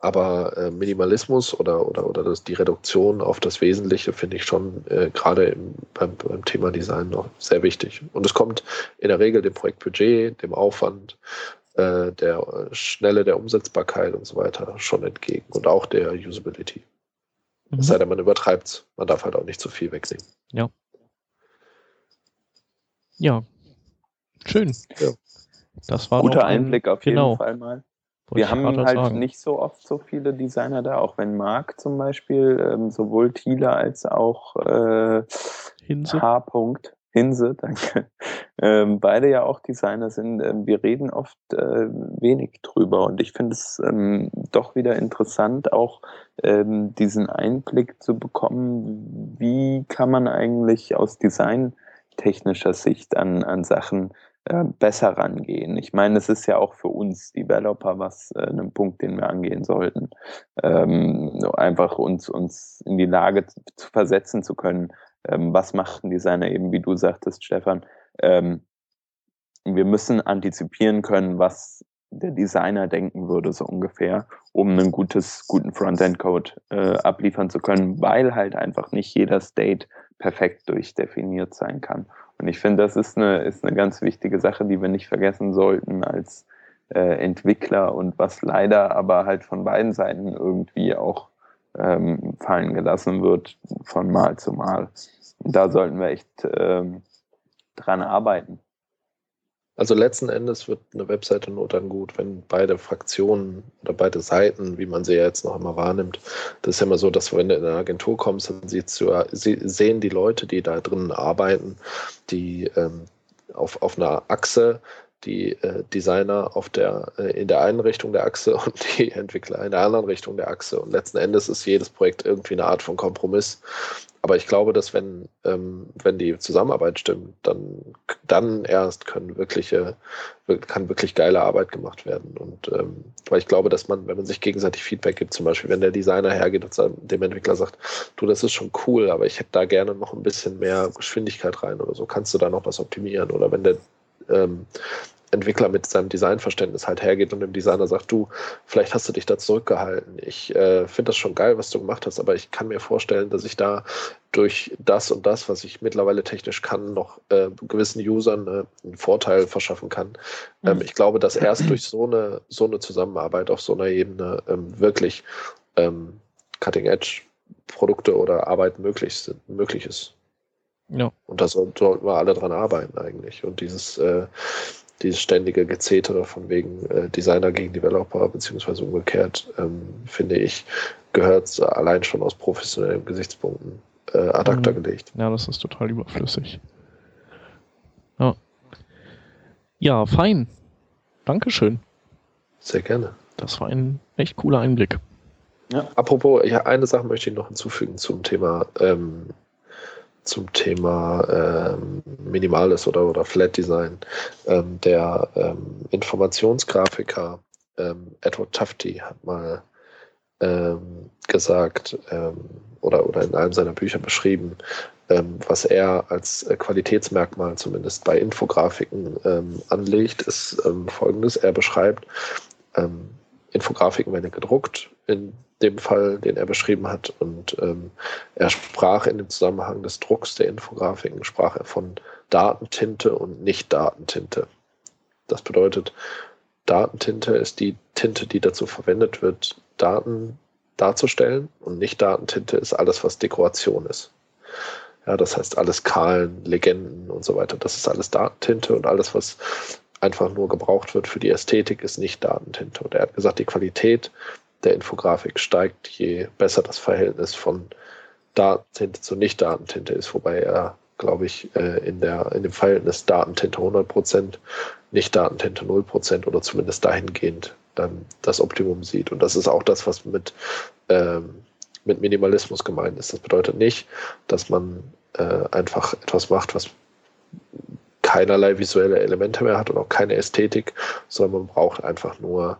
aber äh, Minimalismus oder, oder, oder das, die Reduktion auf das Wesentliche finde ich schon äh, gerade beim, beim Thema Design noch sehr wichtig. Und es kommt in der Regel dem Projektbudget, dem Aufwand, äh, der Schnelle der Umsetzbarkeit und so weiter schon entgegen und auch der Usability. Mhm. Es sei denn, man übertreibt es. Man darf halt auch nicht zu viel wegnehmen. Ja. Ja. Schön. Ja. Das war guter Einblick auf genau. jeden Fall mal. Wir haben halt sagen. nicht so oft so viele Designer da, auch wenn Marc zum Beispiel ähm, sowohl Thiele als auch äh, Hinse. H. -Punkt, Hinse, danke, ähm, beide ja auch Designer sind. Ähm, wir reden oft äh, wenig drüber und ich finde es ähm, doch wieder interessant, auch ähm, diesen Einblick zu bekommen, wie kann man eigentlich aus designtechnischer Sicht an, an Sachen äh, besser rangehen. Ich meine, es ist ja auch für uns Developer was äh, ein Punkt, den wir angehen sollten. Ähm, einfach uns, uns in die Lage zu, zu versetzen zu können, ähm, was macht ein Designer eben, wie du sagtest, Stefan. Ähm, wir müssen antizipieren können, was der Designer denken würde, so ungefähr, um einen gutes, guten Frontend-Code äh, abliefern zu können, weil halt einfach nicht jeder State perfekt durchdefiniert sein kann. Und ich finde, das ist eine, ist eine ganz wichtige Sache, die wir nicht vergessen sollten als äh, Entwickler und was leider aber halt von beiden Seiten irgendwie auch ähm, fallen gelassen wird von Mal zu Mal. Da sollten wir echt ähm, dran arbeiten. Also letzten Endes wird eine Webseite nur dann gut, wenn beide Fraktionen oder beide Seiten, wie man sie ja jetzt noch immer wahrnimmt, das ist ja immer so, dass wenn du in eine Agentur kommst, dann siehst du, sie sehen die Leute, die da drinnen arbeiten, die ähm, auf, auf einer Achse die äh, Designer auf der, äh, in der einen Richtung der Achse (laughs) und die Entwickler in der anderen Richtung der Achse. Und letzten Endes ist jedes Projekt irgendwie eine Art von Kompromiss. Aber ich glaube, dass wenn, ähm, wenn die Zusammenarbeit stimmt, dann, dann erst können wirkliche, kann wirklich geile Arbeit gemacht werden. Und ähm, weil ich glaube, dass man, wenn man sich gegenseitig Feedback gibt, zum Beispiel, wenn der Designer hergeht und dem Entwickler sagt, du, das ist schon cool, aber ich hätte da gerne noch ein bisschen mehr Geschwindigkeit rein oder so, kannst du da noch was optimieren? Oder wenn der ähm, Entwickler mit seinem Designverständnis halt hergeht und dem Designer sagt, du, vielleicht hast du dich da zurückgehalten. Ich äh, finde das schon geil, was du gemacht hast, aber ich kann mir vorstellen, dass ich da durch das und das, was ich mittlerweile technisch kann, noch äh, gewissen Usern äh, einen Vorteil verschaffen kann. Ähm, mhm. ich glaube, dass erst durch so eine, so eine Zusammenarbeit auf so einer Ebene ähm, wirklich ähm, Cutting-Edge Produkte oder Arbeit möglich, sind, möglich ist. Ja. Und da sollten wir alle dran arbeiten eigentlich. Und dieses, äh, dieses ständige Gezetere von wegen äh, Designer gegen Developer, beziehungsweise umgekehrt, ähm, finde ich, gehört allein schon aus professionellen Gesichtspunkten äh, ad acta mhm. gelegt. Ja, das ist total überflüssig. Ja. Ja, fein. Dankeschön. Sehr gerne. Das war ein echt cooler Einblick. Ja. Apropos, ja, eine Sache möchte ich noch hinzufügen zum Thema ähm, zum Thema ähm, Minimales oder, oder Flat Design. Ähm, der ähm, Informationsgrafiker ähm, Edward Tufte hat mal ähm, gesagt ähm, oder, oder in einem seiner Bücher beschrieben, was er als Qualitätsmerkmal zumindest bei Infografiken anlegt, ist folgendes. Er beschreibt, Infografiken werden gedruckt, in dem Fall, den er beschrieben hat. Und ähm, er sprach in dem Zusammenhang des Drucks der Infografiken, sprach er von Datentinte und Nicht-Datentinte. Das bedeutet, Datentinte ist die Tinte, die dazu verwendet wird, Daten darzustellen und Nicht-Datentinte ist alles, was Dekoration ist. Ja, das heißt alles Kahlen, Legenden und so weiter. Das ist alles Datentinte und alles, was einfach nur gebraucht wird für die Ästhetik, ist nicht Datentinte. Und er hat gesagt, die Qualität der Infografik steigt, je besser das Verhältnis von Datentinte zu Nicht-Datentinte ist, wobei er, glaube ich, äh, in, der, in dem Verhältnis Datentinte 100%, Nicht-Datentinte 0% oder zumindest dahingehend dann das Optimum sieht. Und das ist auch das, was mit, ähm, mit Minimalismus gemeint ist. Das bedeutet nicht, dass man äh, einfach etwas macht, was keinerlei visuelle Elemente mehr hat und auch keine Ästhetik, sondern man braucht einfach nur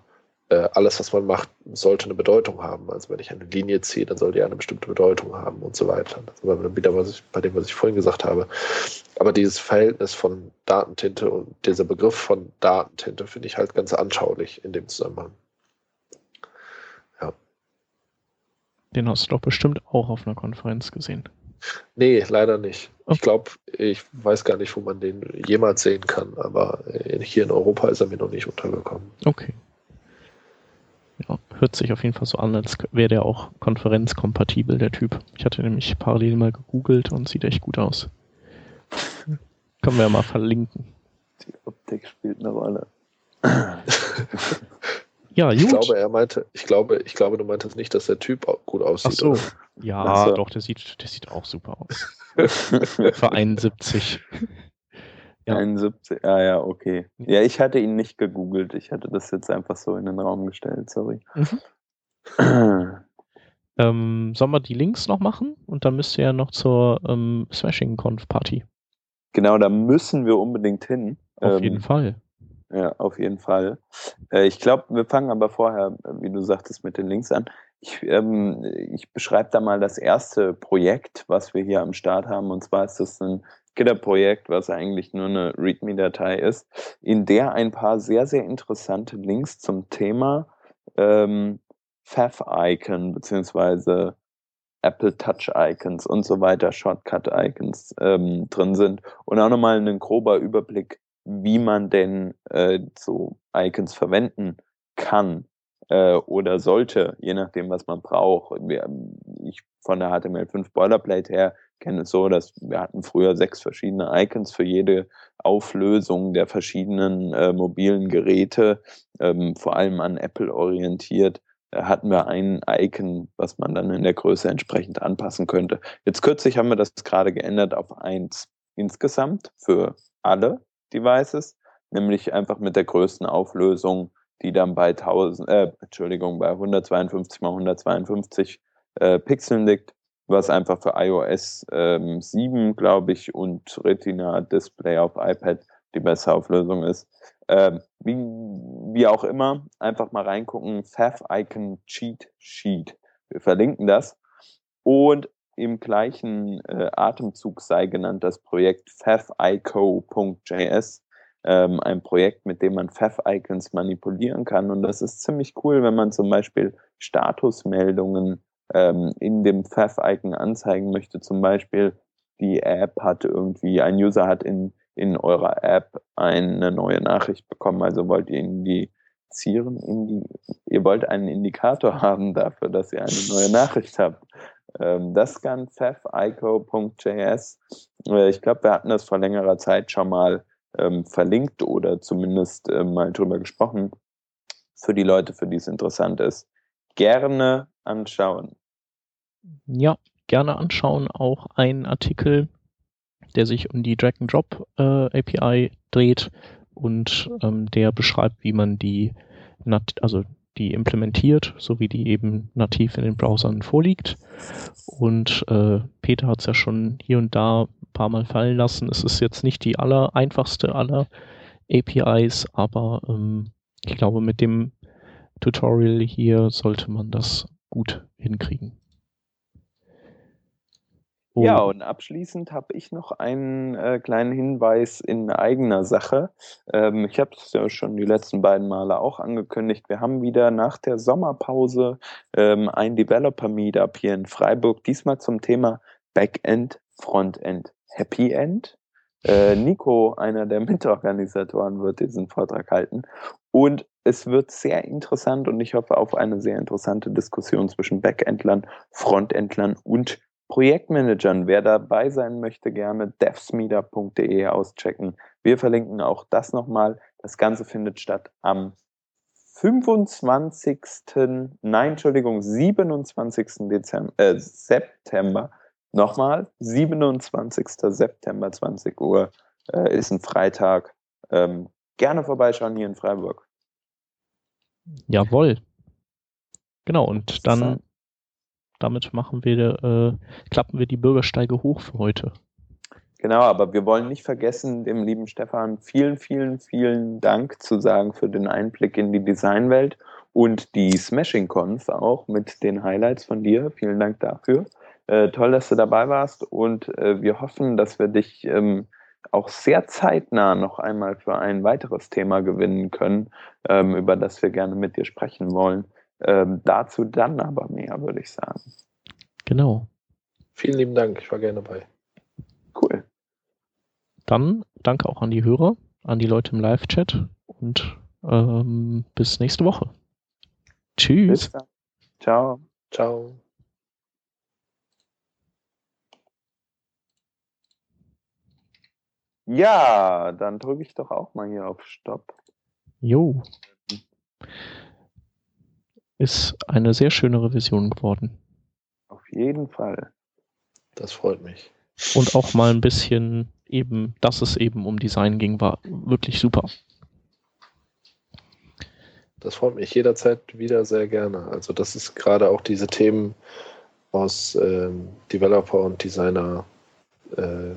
äh, alles, was man macht, sollte eine Bedeutung haben. Also wenn ich eine Linie ziehe, dann soll die eine bestimmte Bedeutung haben und so weiter. Das ist aber wieder was ich, bei dem, was ich vorhin gesagt habe. Aber dieses Verhältnis von Datentinte und dieser Begriff von Datentinte finde ich halt ganz anschaulich in dem Zusammenhang. Den hast du doch bestimmt auch auf einer Konferenz gesehen. Nee, leider nicht. Okay. Ich glaube, ich weiß gar nicht, wo man den jemals sehen kann, aber hier in Europa ist er mir noch nicht untergekommen. Okay. Ja, hört sich auf jeden Fall so an, als wäre der auch konferenzkompatibel, der Typ. Ich hatte nämlich parallel mal gegoogelt und sieht echt gut aus. Können wir ja mal verlinken. Die Optik spielt eine Rolle. (laughs) ja, gut. Ich glaube, er meinte, ich glaube, ich glaube, du meintest nicht, dass der Typ gut aussieht. Ach so. Oder? Ja, also. doch, der sieht, der sieht auch super aus. (laughs) Für 71. Ja. 71, ah ja, okay. Ja, ich hatte ihn nicht gegoogelt. Ich hatte das jetzt einfach so in den Raum gestellt, sorry. Mhm. (clears throat) ähm, sollen wir die Links noch machen? Und dann müsst ihr ja noch zur ähm, Smashing Conf Party. Genau, da müssen wir unbedingt hin. Auf ähm, jeden Fall. Ja, auf jeden Fall. Äh, ich glaube, wir fangen aber vorher, wie du sagtest, mit den Links an. Ich, ähm, ich beschreibe da mal das erste Projekt, was wir hier am Start haben. Und zwar ist das ein Gitter-Projekt, was eigentlich nur eine README-Datei ist, in der ein paar sehr, sehr interessante Links zum Thema ähm, Fav-Icon beziehungsweise Apple Touch-Icons und so weiter, Shortcut-Icons ähm, drin sind und auch nochmal ein grober Überblick, wie man denn äh, so Icons verwenden kann äh, oder sollte, je nachdem, was man braucht. Ich von der HTML5 Boilerplate her kenne es so, dass wir hatten früher sechs verschiedene Icons für jede Auflösung der verschiedenen äh, mobilen Geräte, ähm, vor allem an Apple orientiert. Da hatten wir ein Icon, was man dann in der Größe entsprechend anpassen könnte. Jetzt kürzlich haben wir das gerade geändert auf eins insgesamt für alle Devices, nämlich einfach mit der größten Auflösung, die dann bei 1000, äh, Entschuldigung, bei 152 mal 152 äh, Pixeln liegt was einfach für iOS ähm, 7, glaube ich, und Retina Display auf iPad die bessere Auflösung ist. Ähm, wie, wie auch immer, einfach mal reingucken, Fav Icon Cheat Sheet. Wir verlinken das. Und im gleichen äh, Atemzug sei genannt das Projekt favico.js, ähm, ein Projekt, mit dem man Fav-Icons manipulieren kann. Und das ist ziemlich cool, wenn man zum Beispiel Statusmeldungen ähm, in dem Fav-Icon anzeigen möchte. Zum Beispiel, die App hat irgendwie, ein User hat in, in eurer App eine neue Nachricht bekommen, also wollt ihr indizieren, indi ihr wollt einen Indikator (laughs) haben dafür, dass ihr eine neue Nachricht habt. Ähm, das kann favico.js. Äh, ich glaube, wir hatten das vor längerer Zeit schon mal ähm, verlinkt oder zumindest äh, mal drüber gesprochen. Für die Leute, für die es interessant ist, gerne anschauen. Ja, gerne anschauen. Auch ein Artikel, der sich um die Drag-and-Drop äh, API dreht und ähm, der beschreibt, wie man die also die implementiert, so wie die eben nativ in den Browsern vorliegt. Und äh, Peter hat es ja schon hier und da ein paar Mal fallen lassen. Es ist jetzt nicht die aller einfachste aller APIs, aber ähm, ich glaube, mit dem Tutorial hier sollte man das gut hinkriegen. Oh. Ja, und abschließend habe ich noch einen äh, kleinen Hinweis in eigener Sache. Ähm, ich habe es ja schon die letzten beiden Male auch angekündigt. Wir haben wieder nach der Sommerpause ähm, ein Developer-Meetup hier in Freiburg, diesmal zum Thema Backend, Frontend, Happy End. Äh, Nico, einer der (laughs) Mitorganisatoren, wird diesen Vortrag halten. Und es wird sehr interessant und ich hoffe auf eine sehr interessante Diskussion zwischen Backendlern, Frontendlern und Projektmanagern. Wer dabei sein möchte, gerne devsmeetup.de auschecken. Wir verlinken auch das nochmal. Das Ganze findet statt am 25. Nein, Entschuldigung, 27. Dezember, äh, September. Nochmal, 27. September, 20 Uhr, äh, ist ein Freitag. Ähm, gerne vorbeischauen hier in Freiburg. Jawohl. Genau, und dann damit machen wir, äh, klappen wir die Bürgersteige hoch für heute. Genau, aber wir wollen nicht vergessen, dem lieben Stefan vielen, vielen, vielen Dank zu sagen für den Einblick in die Designwelt und die Smashing Conf auch mit den Highlights von dir. Vielen Dank dafür. Äh, toll, dass du dabei warst und äh, wir hoffen, dass wir dich ähm, auch sehr zeitnah noch einmal für ein weiteres Thema gewinnen können, ähm, über das wir gerne mit dir sprechen wollen. Ähm, dazu dann aber mehr, würde ich sagen. Genau. Vielen lieben Dank, ich war gerne dabei. Cool. Dann danke auch an die Hörer, an die Leute im Live-Chat und ähm, bis nächste Woche. Tschüss. Ciao. Ciao. Ja, dann drücke ich doch auch mal hier auf Stopp. Jo ist eine sehr schöne Revision geworden. Auf jeden Fall. Das freut mich. Und auch mal ein bisschen eben, dass es eben um Design ging, war wirklich super. Das freut mich jederzeit wieder sehr gerne. Also das ist gerade auch diese Themen aus ähm, Developer und Designer äh,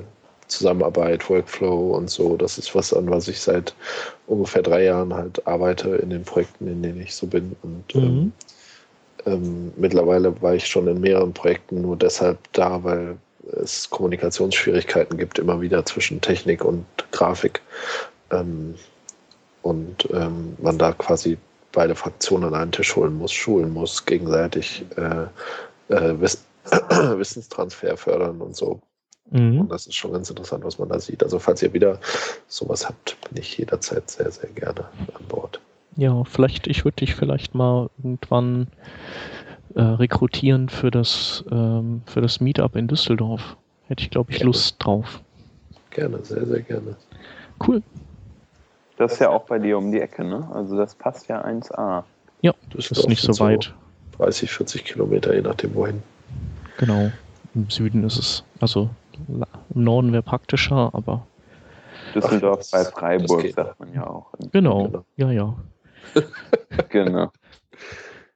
Zusammenarbeit, Workflow und so. Das ist was, an was ich seit ungefähr drei Jahren halt arbeite in den Projekten, in denen ich so bin. Und mhm. ähm, ähm, mittlerweile war ich schon in mehreren Projekten nur deshalb da, weil es Kommunikationsschwierigkeiten gibt, immer wieder zwischen Technik und Grafik. Ähm, und ähm, man da quasi beide Fraktionen an einen Tisch holen muss, schulen muss, gegenseitig äh, äh, Wiss (clears throat) Wissenstransfer fördern und so. Mhm. Und das ist schon ganz interessant, was man da sieht. Also falls ihr wieder sowas habt, bin ich jederzeit sehr, sehr gerne an Bord. Ja, vielleicht, ich würde dich vielleicht mal irgendwann äh, rekrutieren für das, ähm, für das Meetup in Düsseldorf. Hätte ich, glaube ich, gerne. Lust drauf. Gerne, sehr, sehr gerne. Cool. Das ist ja auch bei dir um die Ecke, ne? Also das passt ja 1A. Ja, das ist nicht so weit. 30, 40 Kilometer, je nachdem wohin. Genau. Im Süden ist es, also im Norden wäre praktischer, aber. Düsseldorf Ach, bei Freiburg, sagt man ja auch. Genau. ja, ja. (laughs) genau.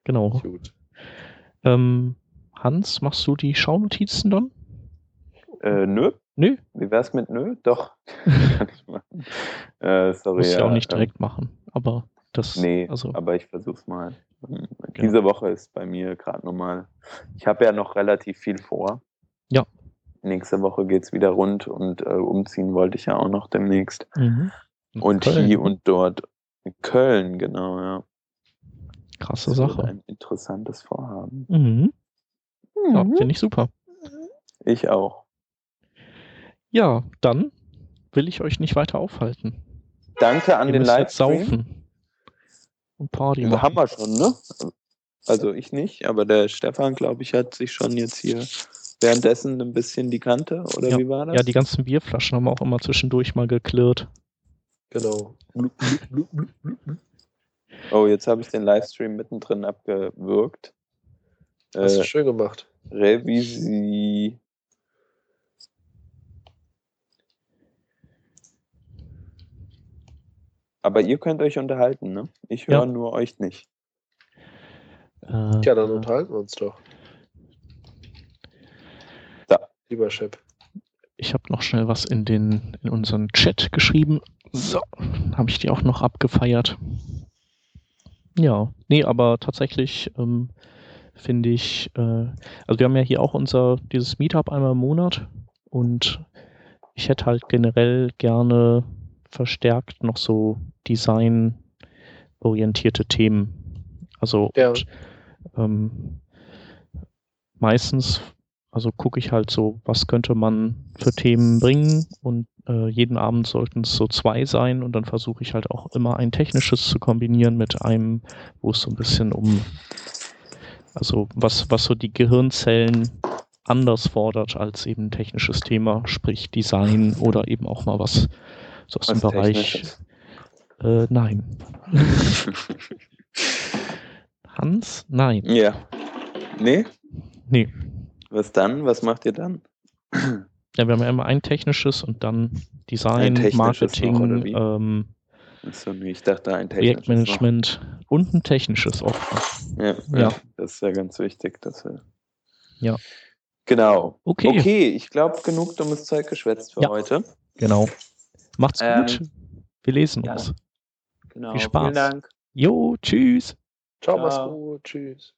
Genau. Gut. Ähm, Hans, machst du die Schaunotizen dann? Äh, nö. Nö. Wie wär's mit nö? Doch. (laughs) Kann ich machen. Äh, sorry. Muss ja, ja auch nicht direkt ähm, machen, aber das. Nee, also. aber ich versuch's mal. Genau. Diese Woche ist bei mir gerade nochmal. Ich habe ja noch relativ viel vor. Ja nächste Woche geht es wieder rund und äh, umziehen wollte ich ja auch noch demnächst. Mhm. Und Köln. hier und dort. In Köln, genau, ja. Krasse das Sache. Ein interessantes Vorhaben. Mhm. Mhm. Ja, finde ich super. Ich auch. Ja, dann will ich euch nicht weiter aufhalten. Danke an Ihr den Livestream. saufen. Und Party machen. Haben wir schon, ne? Also ich nicht, aber der Stefan, glaube ich, hat sich schon jetzt hier währenddessen ein bisschen die Kante, oder ja. wie war das? Ja, die ganzen Bierflaschen haben auch immer zwischendurch mal geklirrt. Genau. oh, jetzt habe ich den Livestream mittendrin abgewürgt. Hast äh, du schön gemacht. Revisi. Aber ihr könnt euch unterhalten, ne? Ich höre Ja. nur euch nicht. Äh, Ja, dann unterhalten wir uns doch. Da. Lieber Chef. Ich habe noch schnell was in den in unseren Chat geschrieben. So, habe ich die auch noch abgefeiert. Ja, nee, aber tatsächlich ähm, finde ich, äh, also wir haben ja hier auch unser dieses Meetup einmal im Monat und ich hätte halt generell gerne verstärkt noch so designorientierte Themen. Also Ja. und, ähm, meistens, also gucke ich halt so, was könnte man für Themen bringen und äh, jeden Abend sollten es so zwei sein und dann versuche ich halt auch immer ein technisches zu kombinieren mit einem, wo es so ein bisschen um, also was, was so die Gehirnzellen anders fordert als eben ein technisches Thema, sprich Design oder eben auch mal was so aus dem Bereich. Äh, nein. (laughs) Hans? Nein. ja. Nee? Nee. Was dann? Was macht ihr dann? Ja, wir haben ja immer ein technisches und dann Design, noch, Marketing, wie? ähm, Achso, nee, ich dachte ein technisches Projektmanagement und ein technisches auch. noch. Ja, ja. Ja. das ist ja ganz wichtig. Dass wir Ja. Genau. Okay, Okay, ich glaube, genug dummes Zeug geschwätzt für Ja. heute. genau. Macht's Ähm, gut. Wir lesen ja. uns. Genau. Viel Spaß. Vielen Dank. Jo, tschüss. Ciao, Ciao. mach's gut. Tschüss.